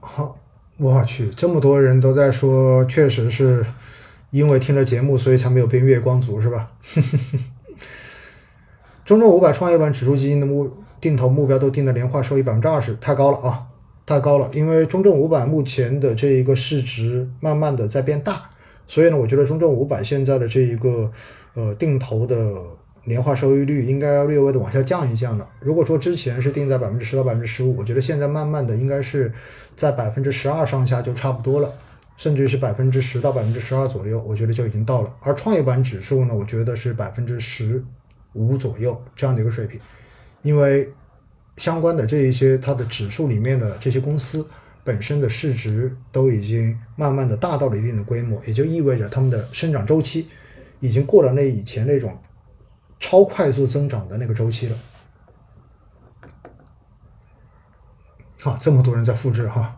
好，我去，这么多人都在说，确实是因为听了节目，所以才没有变月光族，是吧？中证五百创业板指数基金的目定投目标都定的年化收益百分之二十，太高了啊，太高了！因为中证五百目前的这一个市值慢慢的在变大，所以呢，我觉得中证五百现在的这一个呃定投的年化收益率应该要略微的往下降一降了。如果说之前是定在百分之十到百分之十五，我觉得现在慢慢的应该是在百分之十二上下就差不多了，甚至是百分之十到百分之十二左右，我觉得就已经到了。而创业板指数呢，我觉得是百分之十。五左右这样的一个水平，因为相关的这一些它的指数里面的这些公司本身的市值都已经慢慢的大到了一定的规模，也就意味着他们的生长周期已经过了那以前那种超快速增长的那个周期了。啊，这么多人在复制哈。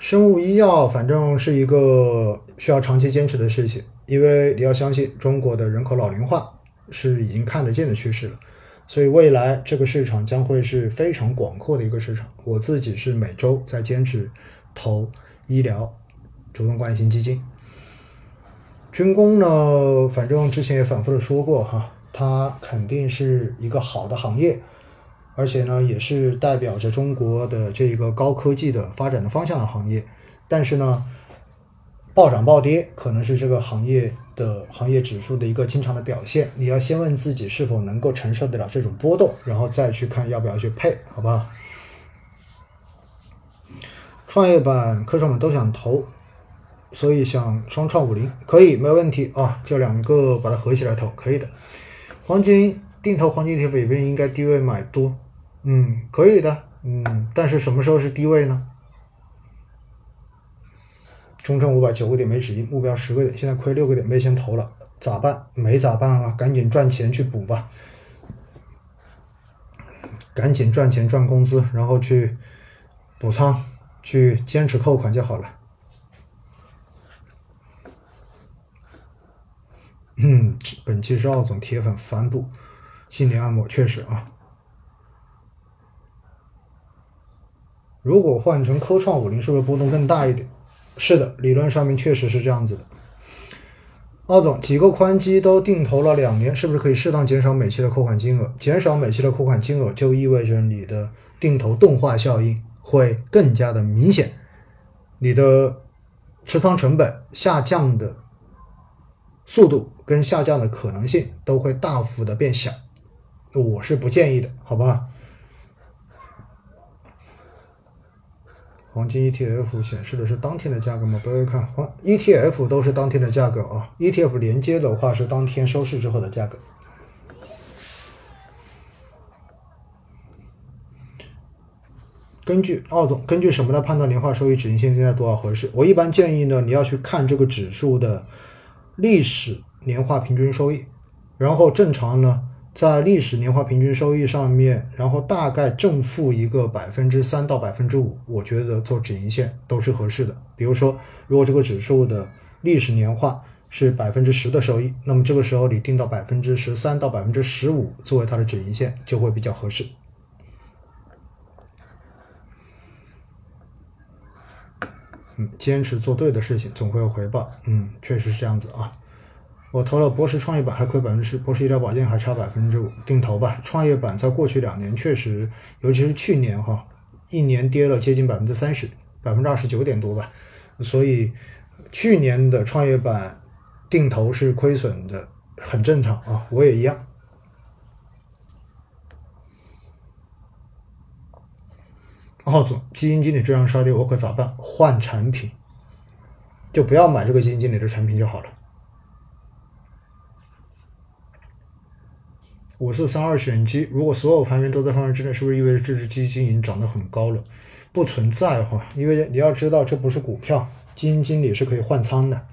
生物医药反正是一个需要长期坚持的事情，因为你要相信中国的人口老龄化是已经看得见的趋势了，所以未来这个市场将会是非常广阔的一个市场。我自己是每周在坚持投医疗主动管理型基金。军工呢，反正之前也反复的说过哈，它肯定是一个好的行业。而且呢，也是代表着中国的这个高科技的发展的方向的行业，但是呢，暴涨暴跌可能是这个行业的行业指数的一个经常的表现。你要先问自己是否能够承受得了这种波动，然后再去看要不要去配，好吧？创业板、科创板都想投，所以想双创五零可以，没问题啊，就两个把它合起来投可以的。黄金定投黄金 ETF 也不应该低位买多。嗯，可以的，嗯，但是什么时候是低位呢？中证五百九个点没止盈，目标十个点，现在亏六个点，没钱投了，咋办？没咋办啊，赶紧赚钱去补吧，赶紧赚钱赚工资，然后去补仓，去坚持扣款就好了。嗯，本期是奥总铁粉帆布心理按摩，确实啊。如果换成科创五零，是不是波动更大一点？是的，理论上面确实是这样子的。奥总，几个宽基都定投了两年，是不是可以适当减少每期的扣款金额？减少每期的扣款金额，就意味着你的定投动画效应会更加的明显，你的持仓成本下降的速度跟下降的可能性都会大幅的变小。我是不建议的，好吧？黄金 ETF 显示的是当天的价格吗？不要看，黄 ETF 都是当天的价格啊。ETF 连接的话是当天收市之后的价格。根据奥总，根据什么来判断年化收益止盈线定在多少合适？我一般建议呢，你要去看这个指数的历史年化平均收益，然后正常呢。在历史年化平均收益上面，然后大概正负一个百分之三到百分之五，我觉得做止盈线都是合适的。比如说，如果这个指数的历史年化是百分之十的收益，那么这个时候你定到百分之十三到百分之十五作为它的止盈线就会比较合适。嗯，坚持做对的事情总会有回报。嗯，确实是这样子啊。我投了博时创业板还亏百分之十，博时医疗保健还差百分之五，定投吧。创业板在过去两年确实，尤其是去年哈，一年跌了接近百分之三十，百分之二十九点多吧。所以去年的创业板定投是亏损的，很正常啊，我也一样。浩总，基金经理这样杀跌，我可咋办？换产品，就不要买这个基金经理的产品就好了。五四三二选基，如果所有盘面都在范围之内，是不是意味着这只基金已经涨得很高了？不存在哈，因为你要知道，这不是股票，基金经理是可以换仓的，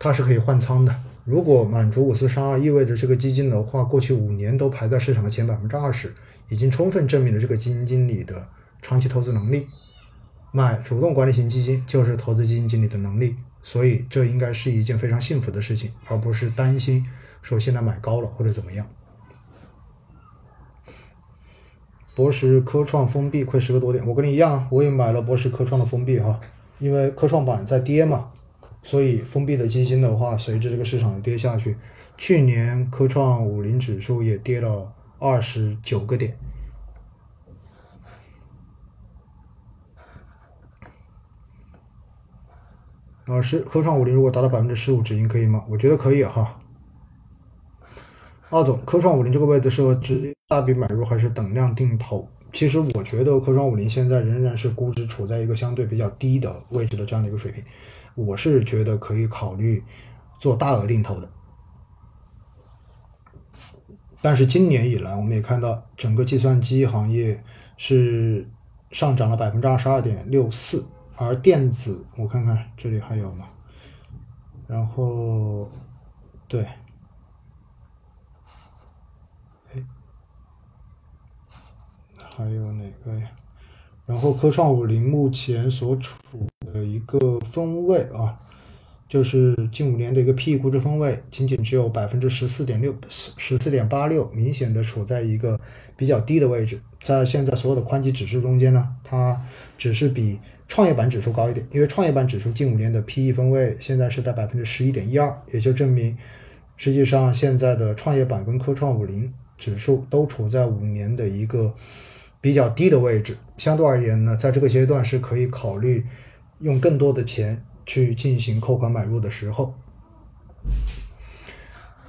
它是可以换仓的。如果满足五四三二，意味着这个基金的话，过去五年都排在市场的前百分之二十，已经充分证明了这个基金经理的长期投资能力。买主动管理型基金就是投资基金经理的能力，所以这应该是一件非常幸福的事情，而不是担心说现在买高了或者怎么样。博时科创封闭亏十个多点，我跟你一样，我也买了博时科创的封闭哈，因为科创板在跌嘛，所以封闭的基金的话，随着这个市场跌下去，去年科创五零指数也跌了二十九个点。老师，科创五零如果达到百分之十五止盈可以吗？我觉得可以哈。奥总，科创五零这个位置是直接大笔买入还是等量定投？其实我觉得科创五零现在仍然是估值处在一个相对比较低的位置的这样的一个水平，我是觉得可以考虑做大额定投的。但是今年以来，我们也看到整个计算机行业是上涨了百分之二十二点六四。而电子，我看看这里还有吗？然后，对，还有哪个呀？然后科创五零目前所处的一个分位啊，就是近五年的一个 P/E 估值分位，仅仅只有百分之十四点六，十四点八六，明显的处在一个比较低的位置。在现在所有的宽基指数中间呢，它只是比。创业板指数高一点，因为创业板指数近五年的 PE 分位现在是在百分之十一点一二，也就证明，实际上现在的创业板跟科创五零指数都处在五年的一个比较低的位置。相对而言呢，在这个阶段是可以考虑用更多的钱去进行扣款买入的时候。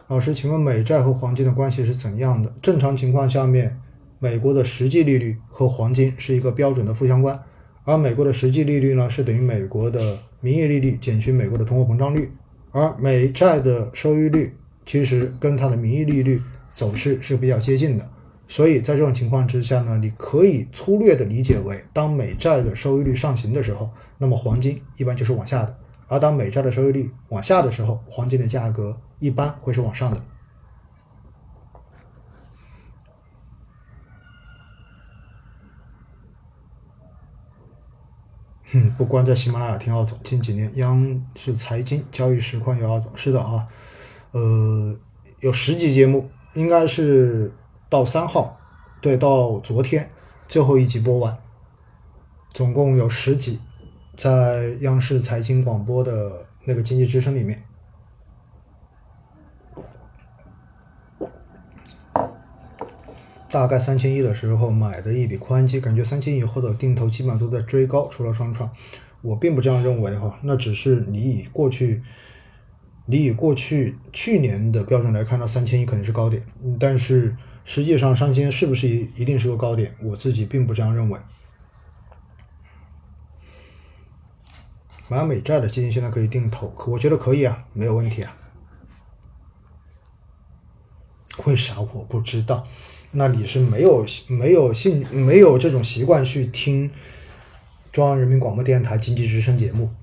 老师，请问美债和黄金的关系是怎样的？正常情况下面，美国的实际利率和黄金是一个标准的负相关。而美国的实际利率呢，是等于美国的名义利率减去美国的通货膨胀率，而美债的收益率其实跟它的名义利率走势是比较接近的，所以在这种情况之下呢，你可以粗略的理解为，当美债的收益率上行的时候，那么黄金一般就是往下的；而当美债的收益率往下的时候，黄金的价格一般会是往上的。嗯，不光在喜马拉雅听奥总，近几年央视财经交易实况有奥总，是的啊，呃，有十集节目，应该是到三号，对，到昨天最后一集播完，总共有十集，在央视财经广播的那个经济之声里面。大概三千亿的时候买的一笔宽基，感觉三千亿以后的定投基本上都在追高，除了双创，我并不这样认为哈。那只是你以过去，你以过去去年的标准来看，到三千亿肯定是高点，但是实际上三千是不是一一定是个高点，我自己并不这样认为。买美债的基金现在可以定投，可我觉得可以啊，没有问题啊。为啥我不知道？那你是没有没有兴没有这种习惯去听中央人民广播电台经济之声节目？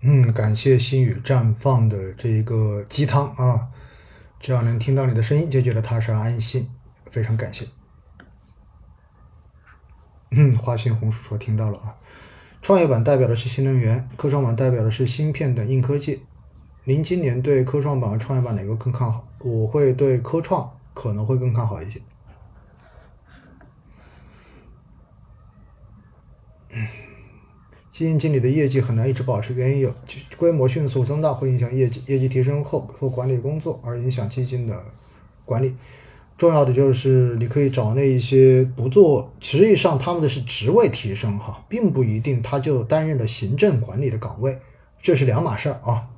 嗯，感谢心语绽放的这一个鸡汤啊，只要能听到你的声音，就觉得踏实安心，非常感谢。嗯，花心红薯说听到了啊。创业板代表的是新能源，科创板代表的是芯片等硬科技。您今年对科创板和创业板哪个更看好？我会对科创可能会更看好一些。基金经理的业绩很难一直保持，原因有规模迅速增大会影响业绩，业绩提升后做管理工作而影响基金的管理。重要的就是你可以找那一些不做，实际上他们的是职位提升哈，并不一定他就担任了行政管理的岗位，这是两码事儿啊。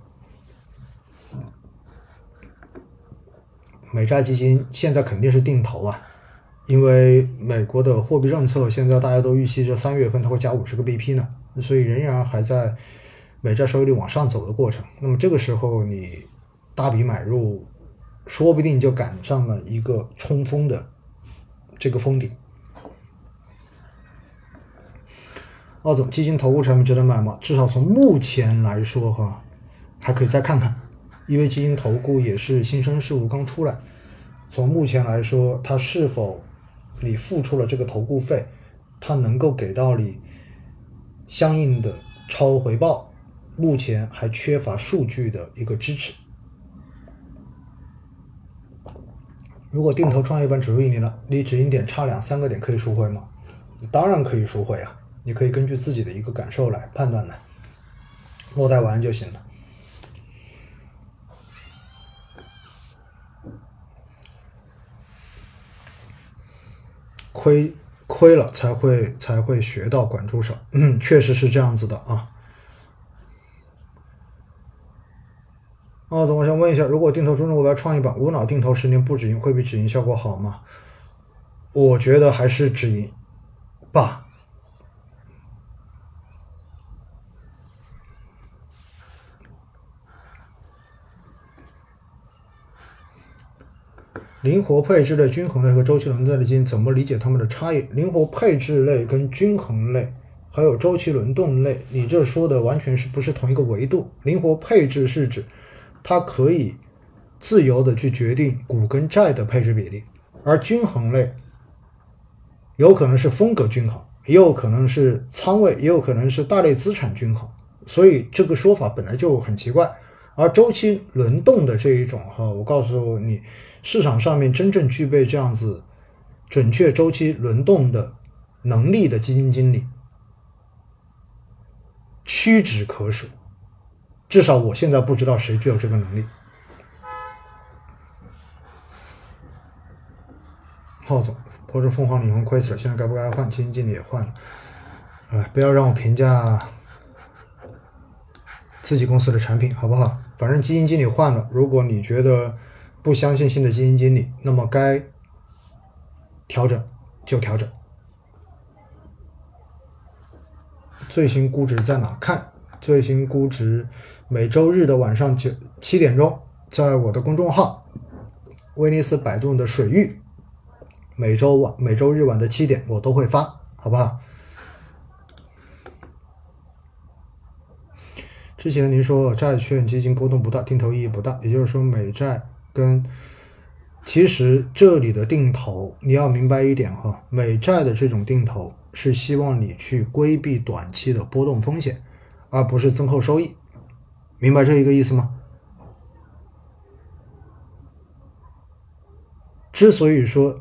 美债基金现在肯定是定投啊，因为美国的货币政策现在大家都预期这三月份它会加五十个 BP 呢，所以仍然还在美债收益率往上走的过程。那么这个时候你大笔买入。说不定就赶上了一个冲锋的这个封顶。奥总，基金投顾产品值得买吗？至少从目前来说，哈，还可以再看看，因为基金投顾也是新生事物刚出来。从目前来说，它是否你付出了这个投顾费，它能够给到你相应的超额回报，目前还缺乏数据的一个支持。如果定投创业板指数一年了，离止盈点差两三个点，可以赎回吗？当然可以赎回啊。你可以根据自己的一个感受来判断的，落袋完就行了。亏亏了才会才会学到管住手，嗯，确实是这样子的啊。啊，总我想问一下，如果定投中证五百创业板无脑定投十年不止盈，会比止盈效果好吗？我觉得还是止盈吧。灵活配置类、均衡类和周期轮动类基金怎么理解它们的差异？灵活配置类跟均衡类还有周期轮动类，你这说的完全是不是同一个维度？灵活配置是指它可以自由的去决定股跟债的配置比例，而均衡类有可能是风格均衡，也有可能是仓位，也有可能是大类资产均衡，所以这个说法本来就很奇怪。而周期轮动的这一种哈，我告诉你。市场上面真正具备这样子准确周期轮动的能力的基金经理屈指可数，至少我现在不知道谁具有这个能力。浩总，不是凤凰领红亏死了，现在该不该换？基金经理也换了。哎，不要让我评价自己公司的产品，好不好？反正基金经理换了，如果你觉得。不相信新的基金经理，那么该调整就调整。最新估值在哪看？最新估值每周日的晚上九七点钟，在我的公众号“威尼斯摆渡的水域”，每周晚每周日晚的七点我都会发，好不好？之前您说债券基金波动不大，定投意义不大，也就是说美债。跟其实这里的定投，你要明白一点哈，美债的这种定投是希望你去规避短期的波动风险，而不是增厚收益，明白这一个意思吗？之所以说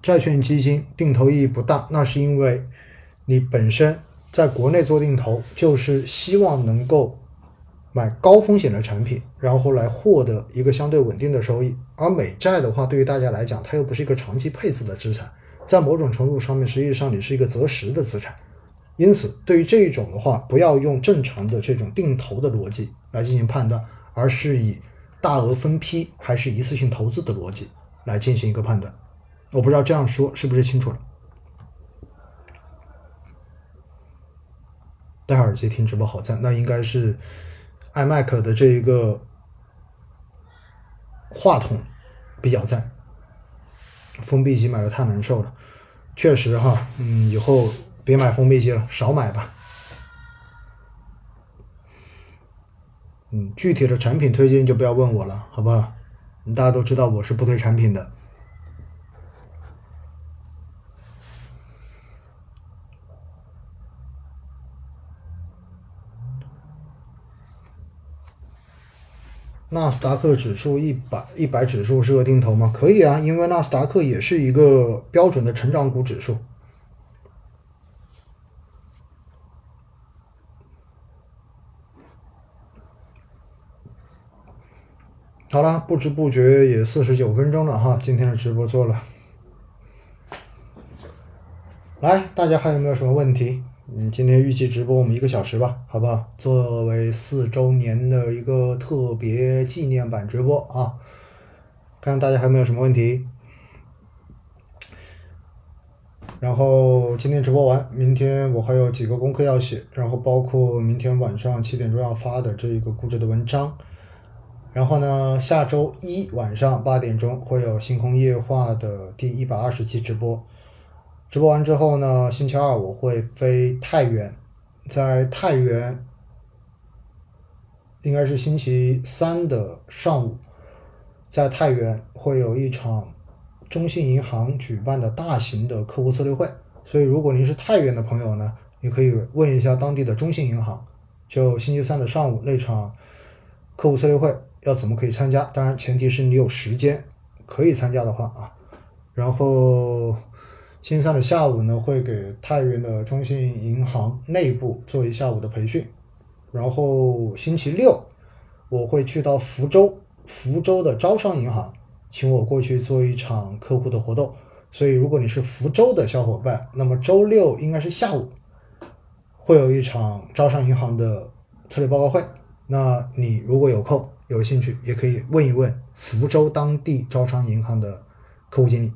债券基金定投意义不大，那是因为你本身在国内做定投，就是希望能够。买高风险的产品，然后来获得一个相对稳定的收益。而美债的话，对于大家来讲，它又不是一个长期配置的资产，在某种程度上面，实际上你是一个择时的资产。因此，对于这一种的话，不要用正常的这种定投的逻辑来进行判断，而是以大额分批还是一次性投资的逻辑来进行一个判断。我不知道这样说是不是清楚了？戴耳机听直播好赞，那应该是。iMac 的这一个话筒比较赞，封闭机买的太难受了，确实哈，嗯，以后别买封闭机了，少买吧。嗯，具体的产品推荐就不要问我了，好不好？大家都知道我是不推产品的。纳斯达克指数一百一百指数是个定投吗？可以啊，因为纳斯达克也是一个标准的成长股指数。好了，不知不觉也四十九分钟了哈，今天的直播做了。来，大家还有没有什么问题？嗯，今天预计直播我们一个小时吧，好不好？作为四周年的一个特别纪念版直播啊，看大家还有没有什么问题。然后今天直播完，明天我还有几个功课要写，然后包括明天晚上七点钟要发的这个估值的文章，然后呢，下周一晚上八点钟会有星空夜话的第一百二十期直播。直播完之后呢，星期二我会飞太原，在太原应该是星期三的上午，在太原会有一场中信银行举办的大型的客户策略会。所以，如果您是太原的朋友呢，你可以问一下当地的中信银行，就星期三的上午那场客户策略会要怎么可以参加？当然，前提是你有时间可以参加的话啊。然后。星期三的下午呢，会给太原的中信银行内部做一下午的培训，然后星期六我会去到福州，福州的招商银行请我过去做一场客户的活动，所以如果你是福州的小伙伴，那么周六应该是下午会有一场招商银行的策略报告会，那你如果有空有兴趣，也可以问一问福州当地招商银行的客户经理。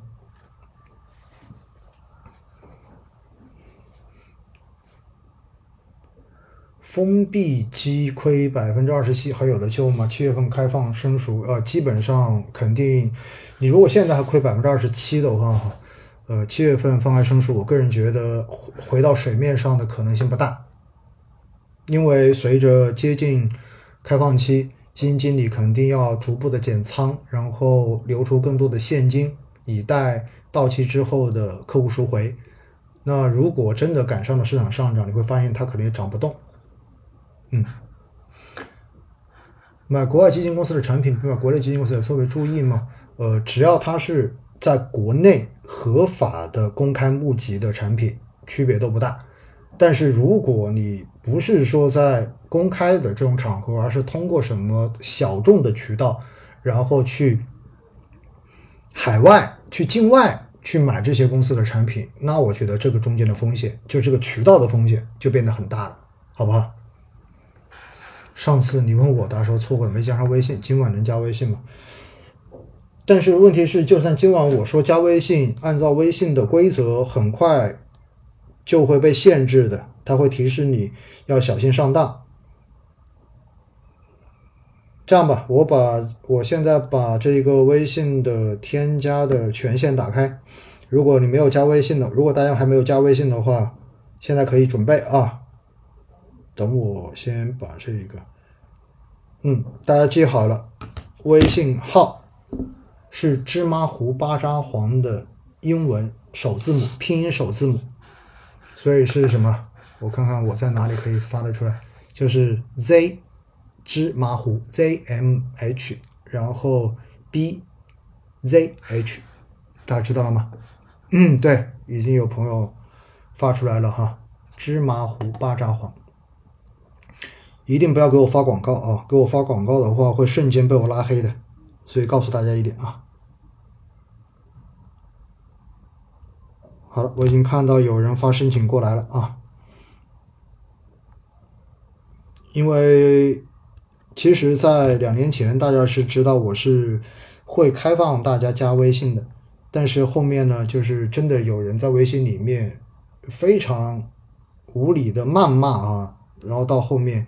封闭机亏百分之二十七，还有的救吗？七月份开放生熟，呃，基本上肯定，你如果现在还亏百分之二十七的话，哈，呃，七月份放开升熟，我个人觉得回到水面上的可能性不大，因为随着接近开放期，基金经理肯定要逐步的减仓，然后留出更多的现金，以待到期之后的客户赎回。那如果真的赶上了市场上涨，你会发现它可能也涨不动。嗯，买国外基金公司的产品比买国内基金公司有特别注意吗？呃，只要它是在国内合法的公开募集的产品，区别都不大。但是如果你不是说在公开的这种场合，而是通过什么小众的渠道，然后去海外、去境外去买这些公司的产品，那我觉得这个中间的风险，就这个渠道的风险就变得很大了，好不好？上次你问我，答说错过，没加上微信。今晚能加微信吗？但是问题是，就算今晚我说加微信，按照微信的规则，很快就会被限制的。它会提示你要小心上当。这样吧，我把我现在把这个微信的添加的权限打开。如果你没有加微信的，如果大家还没有加微信的话，现在可以准备啊。等我先把这个，嗯，大家记好了，微信号是芝麻糊巴扎黄的英文首字母，拼音首字母，所以是什么？我看看我在哪里可以发得出来，就是 Z 芝麻糊 Z M H，然后 B Z H，大家知道了吗？嗯，对，已经有朋友发出来了哈，芝麻糊巴扎黄。一定不要给我发广告啊！给我发广告的话，会瞬间被我拉黑的。所以告诉大家一点啊。好了，我已经看到有人发申请过来了啊。因为其实，在两年前，大家是知道我是会开放大家加微信的，但是后面呢，就是真的有人在微信里面非常无理的谩骂啊，然后到后面。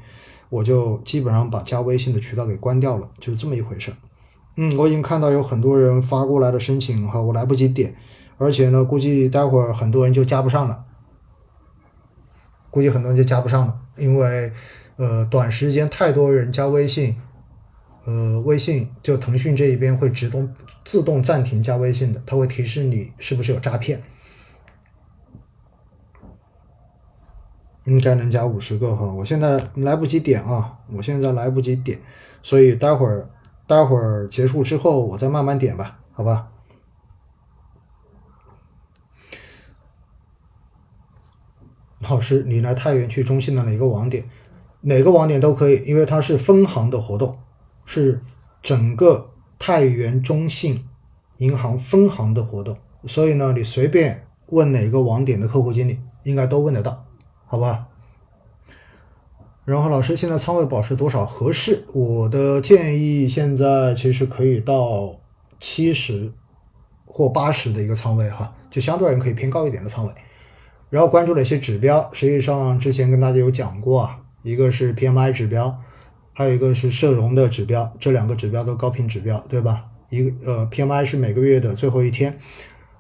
我就基本上把加微信的渠道给关掉了，就是这么一回事。嗯，我已经看到有很多人发过来的申请哈，我来不及点，而且呢，估计待会儿很多人就加不上了，估计很多人就加不上了，因为呃，短时间太多人加微信，呃，微信就腾讯这一边会自动自动暂停加微信的，它会提示你是不是有诈骗。应该能加五十个哈，我现在来不及点啊，我现在来不及点，所以待会儿待会儿结束之后我再慢慢点吧，好吧？老师，你来太原去中信的哪个网点？哪个网点都可以，因为它是分行的活动，是整个太原中信银行分行的活动，所以呢，你随便问哪个网点的客户经理，应该都问得到。好吧，然后老师现在仓位保持多少合适？我的建议现在其实可以到七十或八十的一个仓位哈，就相对而言可以偏高一点的仓位。然后关注了一些指标，实际上之前跟大家有讲过啊，一个是 PMI 指标，还有一个是社融的指标，这两个指标都高频指标，对吧？一个呃 PMI 是每个月的最后一天，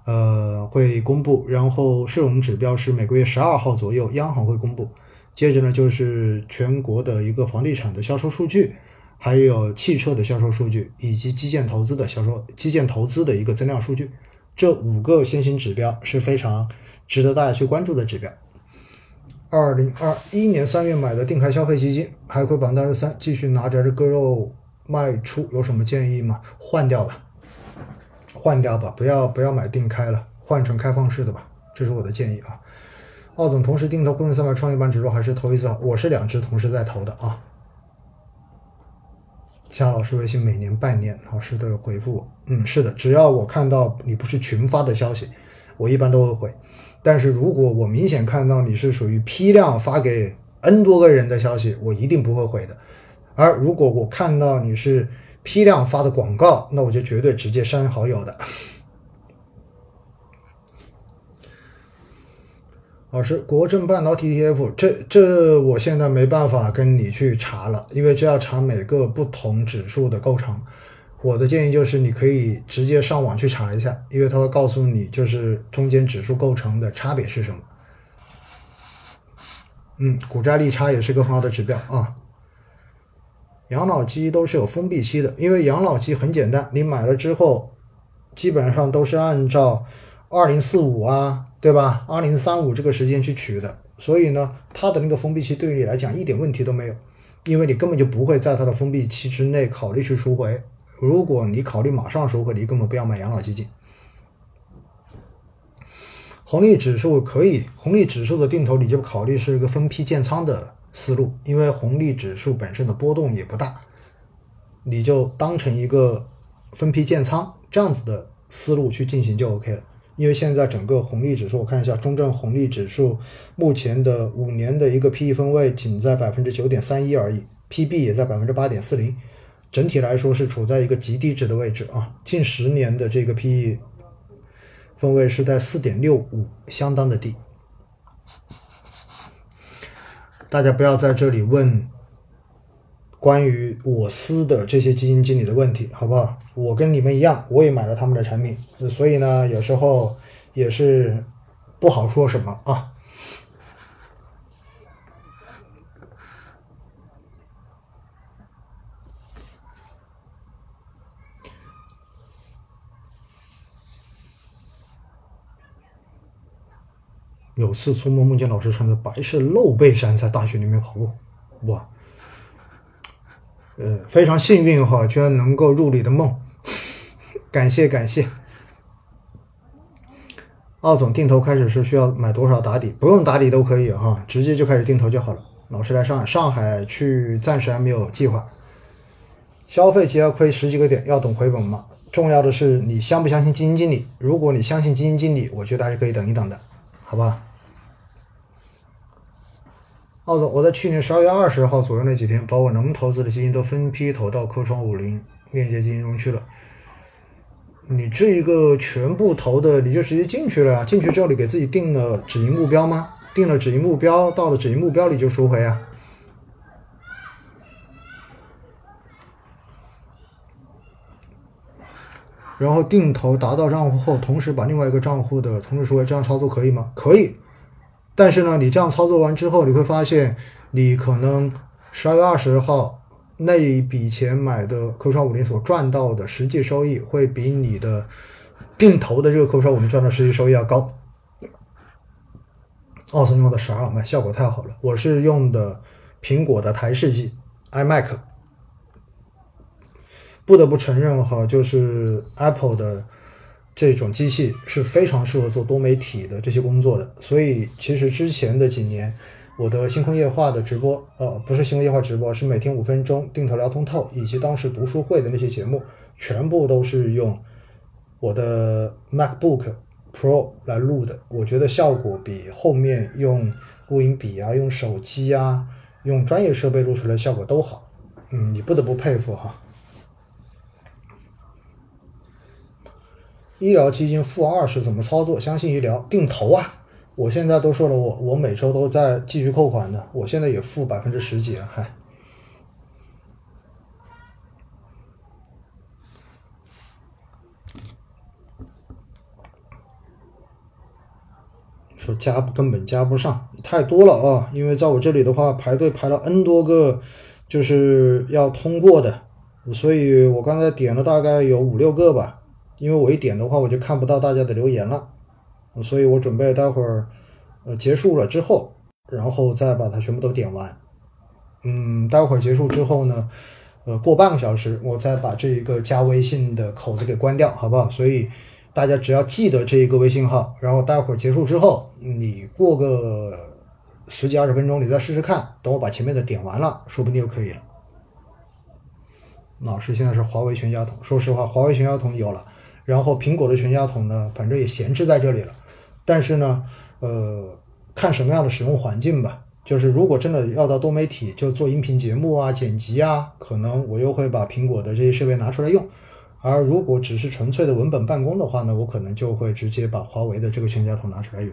呃会公布，然后社融指标是每个月十二号左右央行会公布。接着呢就是全国的一个房地产的销售数据，还有汽车的销售数据，以及基建投资的销售基建投资的一个增量数据。这五个先行指标是非常值得大家去关注的指标。二零二一年三月买的定开消费基金，海葵榜单十三，继续拿着这割肉卖出，有什么建议吗？换掉吧，换掉吧，不要不要买定开了，换成开放式的吧，这是我的建议啊。奥总同时定投沪深三百、创业板指数还是头一次？我是两只同时在投的啊。加老师微信每年半年，老师都有回复我。嗯，是的，只要我看到你不是群发的消息，我一般都会回。但是如果我明显看到你是属于批量发给 N 多个人的消息，我一定不会回的。而如果我看到你是批量发的广告，那我就绝对直接删好友的。老师，国证半导体 ETF，这这我现在没办法跟你去查了，因为这要查每个不同指数的构成。我的建议就是，你可以直接上网去查一下，因为它会告诉你，就是中间指数构成的差别是什么。嗯，股债利差也是个很好的指标啊。养老机都是有封闭期的，因为养老机很简单，你买了之后，基本上都是按照二零四五啊，对吧？二零三五这个时间去取的，所以呢，它的那个封闭期对于你来讲一点问题都没有，因为你根本就不会在它的封闭期之内考虑去赎回。如果你考虑马上赎回，你根本不要买养老基金。红利指数可以，红利指数的定投你就考虑是一个分批建仓的思路，因为红利指数本身的波动也不大，你就当成一个分批建仓这样子的思路去进行就 OK 了。因为现在整个红利指数，我看一下中证红利指数目前的五年的一个 PE 分位仅在百分之九点三一而已，PB 也在百分之八点四零。整体来说是处在一个极低值的位置啊，近十年的这个 PE 分位是在四点六五，相当的低。大家不要在这里问关于我司的这些基金经理的问题，好不好？我跟你们一样，我也买了他们的产品，所以呢，有时候也是不好说什么啊。有次出门梦见老师穿着白色露背衫在大学里面跑步，哇，呃，非常幸运哈，居然能够入你的梦，感谢感谢。奥总定投开始是需要买多少打底？不用打底都可以哈，直接就开始定投就好了。老师来上海，上海去暂时还没有计划。消费即要亏十几个点，要等回本吗？重要的是你相不相信基金经理？如果你相信基金经理，我觉得还是可以等一等的，好吧？奥总，我在去年十二月二十号左右那几天，把我能投资的基金都分批投到科创五零链接基金中去了。你这一个全部投的，你就直接进去了呀？进去之后，你给自己定了止盈目标吗？定了止盈目标，到了止盈目标你就赎回啊。然后定投达到账户后，同时把另外一个账户的同时赎回，这样操作可以吗？可以。但是呢，你这样操作完之后，你会发现，你可能十二月二十号那一笔钱买的科创五零所赚到的实际收益，会比你的定投的这个科创五零赚的实际收益要高。奥森用的啥？买效果太好了，我是用的苹果的台式机 iMac，不得不承认哈，就是 Apple 的。这种机器是非常适合做多媒体的这些工作的，所以其实之前的几年，我的星空夜话的直播，呃，不是星空夜话直播，是每天五分钟定投聊通透，以及当时读书会的那些节目，全部都是用我的 MacBook Pro 来录的。我觉得效果比后面用录音笔啊、用手机啊、用专业设备录出来效果都好。嗯，你不得不佩服哈。医疗基金负二是怎么操作？相信医疗定投啊！我现在都说了，我我每周都在继续扣款的，我现在也负百分之十几了，还说加根本加不上，太多了啊！因为在我这里的话，排队排了 N 多个，就是要通过的，所以我刚才点了大概有五六个吧。因为我一点的话，我就看不到大家的留言了，所以我准备待会儿呃结束了之后，然后再把它全部都点完。嗯，待会儿结束之后呢，呃，过半个小时我再把这一个加微信的口子给关掉，好不好？所以。大家只要记得这一个微信号，然后待会儿结束之后，你过个十几二十分钟，你再试试看。等我把前面的点完了，说不定就可以了。老师现在是华为全家桶，说实话，华为全家桶有了，然后苹果的全家桶呢，反正也闲置在这里了。但是呢，呃，看什么样的使用环境吧。就是如果真的要到多媒体，就做音频节目啊、剪辑啊，可能我又会把苹果的这些设备拿出来用。而如果只是纯粹的文本办公的话呢，我可能就会直接把华为的这个全家桶拿出来用。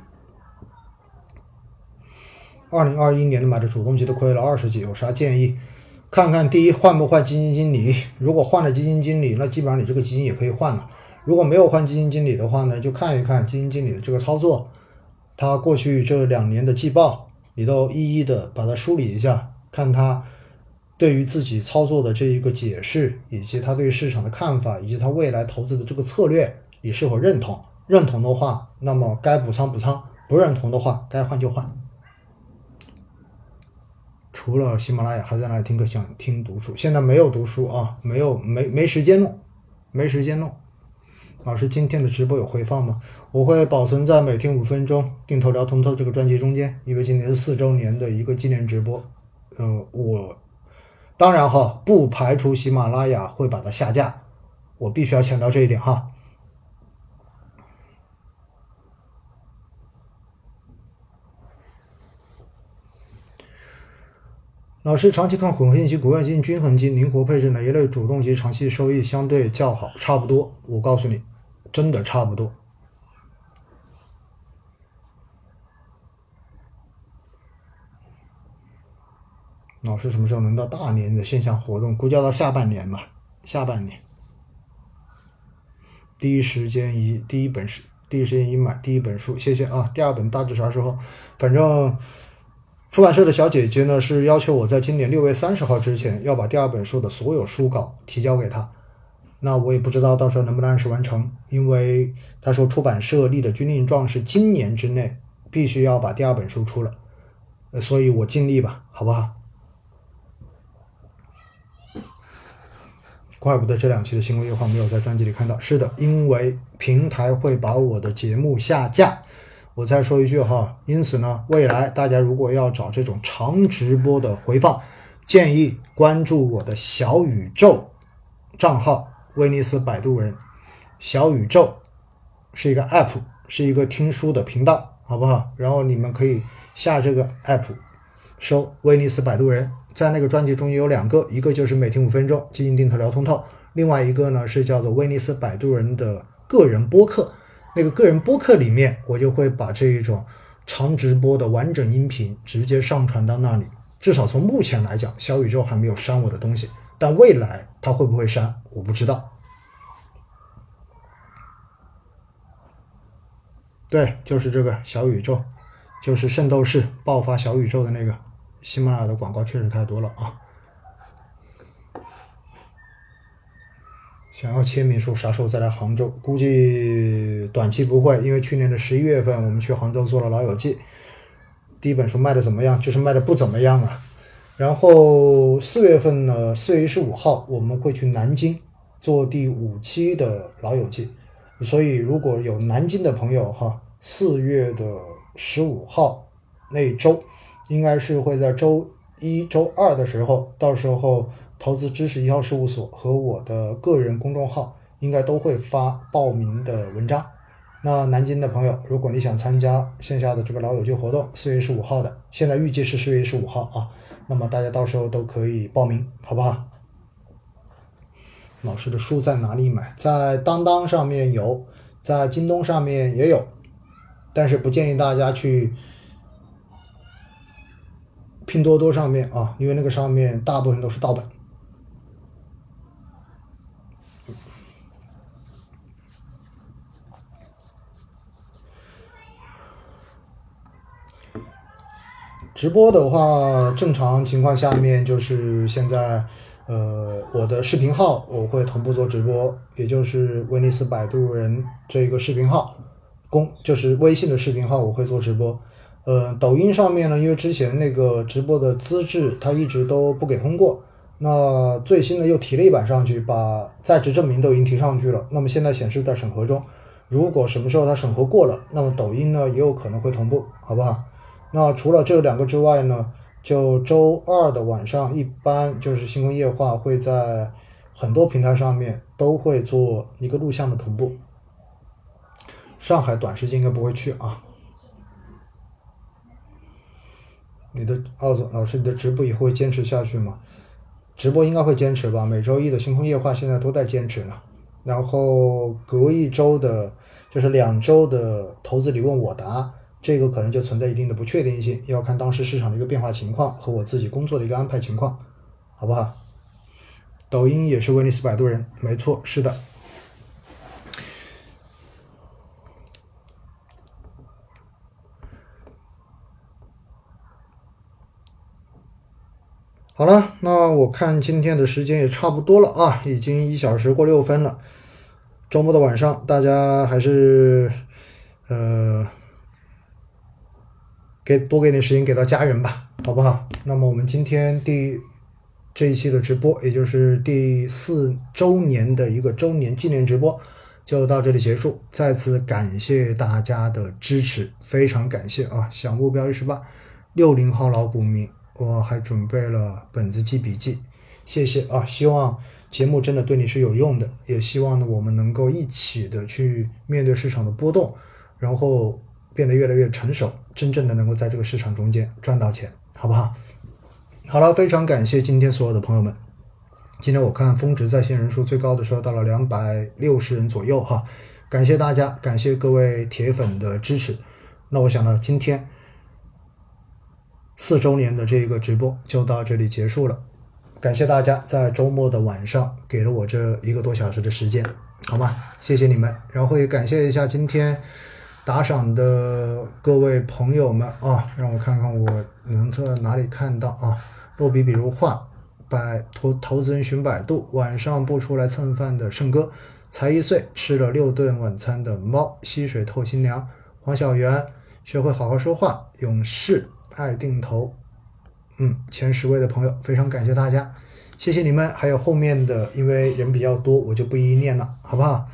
二零二一年的买的主动机都亏了二十几，有啥建议？看看第一换不换基金经理？如果换了基金经理，那基本上你这个基金也可以换了。如果没有换基金经理的话呢，就看一看基金经理的这个操作，他过去这两年的季报，你都一一的把它梳理一下，看他。对于自己操作的这一个解释，以及他对市场的看法，以及他未来投资的这个策略，你是否认同？认同的话，那么该补仓补仓；不认同的话，该换就换。除了喜马拉雅，还在那里听课，想听读书。现在没有读书啊，没有没没时间弄，没时间弄。老师，今天的直播有回放吗？我会保存在每天五分钟定投聊通透这个专辑中间，因为今天是四周年的一个纪念直播。呃，我。当然哈，不排除喜马拉雅会把它下架，我必须要强调这一点哈。老师，长期看混合型股票基金、均衡基金、灵活配置哪一类主动型长期收益相对较好？差不多，我告诉你，真的差不多。老师什么时候能到大年的线下活动？估计要到下半年吧，下半年。第一时间一第一本书，第一时间一买第一本书，谢谢啊。第二本大致啥时候？反正出版社的小姐姐呢是要求我在今年六月三十号之前要把第二本书的所有书稿提交给她。那我也不知道到时候能不能按时完成，因为他说出版社立的军令状是今年之内必须要把第二本书出了，所以我尽力吧，好不好？怪不得这两期的新闻优化没有在专辑里看到。是的，因为平台会把我的节目下架。我再说一句哈，因此呢，未来大家如果要找这种长直播的回放，建议关注我的小宇宙账号“威尼斯摆渡人”。小宇宙是一个 app，是一个听书的频道，好不好？然后你们可以下这个 app，搜“威尼斯摆渡人”。在那个专辑中也有两个，一个就是每天五分钟基金定投聊通透，另外一个呢是叫做威尼斯摆渡人的个人播客。那个个人播客里面，我就会把这一种长直播的完整音频直接上传到那里。至少从目前来讲，小宇宙还没有删我的东西，但未来他会不会删，我不知道。对，就是这个小宇宙，就是圣斗士爆发小宇宙的那个。喜马拉雅的广告确实太多了啊！想要签名书，啥时候再来杭州？估计短期不会，因为去年的十一月份我们去杭州做了《老友记》，第一本书卖的怎么样？就是卖的不怎么样啊。然后四月份呢，四月十五号我们会去南京做第五期的《老友记》，所以如果有南京的朋友哈，四月的十五号那周。应该是会在周一周二的时候，到时候投资知识一号事务所和我的个人公众号应该都会发报名的文章。那南京的朋友，如果你想参加线下的这个老友记活动，四月十五号的，现在预计是四月十五号啊，那么大家到时候都可以报名，好不好？老师的书在哪里买？在当当上面有，在京东上面也有，但是不建议大家去。拼多多上面啊，因为那个上面大部分都是盗版。直播的话，正常情况下面就是现在，呃，我的视频号我会同步做直播，也就是威尼斯摆渡人这一个视频号，公就是微信的视频号我会做直播。呃，抖音上面呢，因为之前那个直播的资质它一直都不给通过，那最新的又提了一版上去，把在职证明都已经提上去了，那么现在显示在审核中。如果什么时候它审核过了，那么抖音呢也有可能会同步，好不好？那除了这两个之外呢，就周二的晚上，一般就是星空夜话会在很多平台上面都会做一个录像的同步。上海短时间应该不会去啊。你的奥总老师，你的直播以后会坚持下去吗？直播应该会坚持吧。每周一的星空夜话现在都在坚持呢。然后隔一周的，就是两周的投资你问我答，这个可能就存在一定的不确定性，要看当时市场的一个变化情况和我自己工作的一个安排情况，好不好？抖音也是威尼斯摆渡人，没错，是的。好了，那我看今天的时间也差不多了啊，已经一小时过六分了。周末的晚上，大家还是呃，给多给点时间给到家人吧，好不好？那么我们今天第这一期的直播，也就是第四周年的一个周年纪念直播，就到这里结束。再次感谢大家的支持，非常感谢啊！小目标一十八，六零后老股民，我还准备了本子记笔记，谢谢啊！希望。节目真的对你是有用的，也希望呢我们能够一起的去面对市场的波动，然后变得越来越成熟，真正的能够在这个市场中间赚到钱，好不好？好了，非常感谢今天所有的朋友们。今天我看峰值在线人数最高的时候到了两百六十人左右哈，感谢大家，感谢各位铁粉的支持。那我想呢，今天四周年的这一个直播就到这里结束了。感谢大家在周末的晚上给了我这一个多小时的时间，好吗？谢谢你们，然后也感谢一下今天打赏的各位朋友们啊，让我看看我能在哪里看到啊。落笔比如画，百投投资人寻百度，晚上不出来蹭饭的胜哥，才一岁吃了六顿晚餐的猫，溪水透心凉，黄小圆，学会好好说话，勇士爱定投。嗯，前十位的朋友，非常感谢大家，谢谢你们。还有后面的，因为人比较多，我就不一一念了，好不好？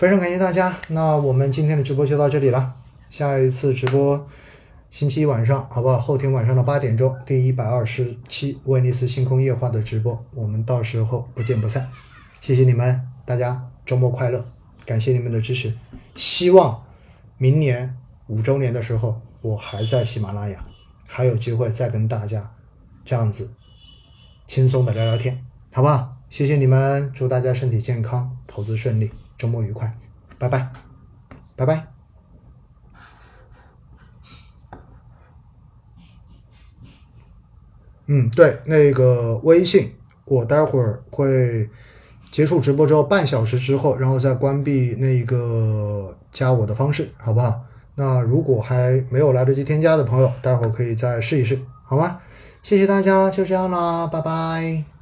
非常感谢大家。那我们今天的直播就到这里了，下一次直播星期一晚上，好不好？后天晚上的八点钟，第一百二十七威尼斯星空夜话的直播，我们到时候不见不散。谢谢你们，大家周末快乐，感谢你们的支持。希望明年五周年的时候，我还在喜马拉雅。还有机会再跟大家这样子轻松的聊聊天，好不好？谢谢你们，祝大家身体健康，投资顺利，周末愉快，拜拜，拜拜。嗯，对，那个微信，我待会儿会结束直播之后半小时之后，然后再关闭那个加我的方式，好不好？那如果还没有来得及添加的朋友，待会儿可以再试一试，好吗？谢谢大家，就这样啦，拜拜。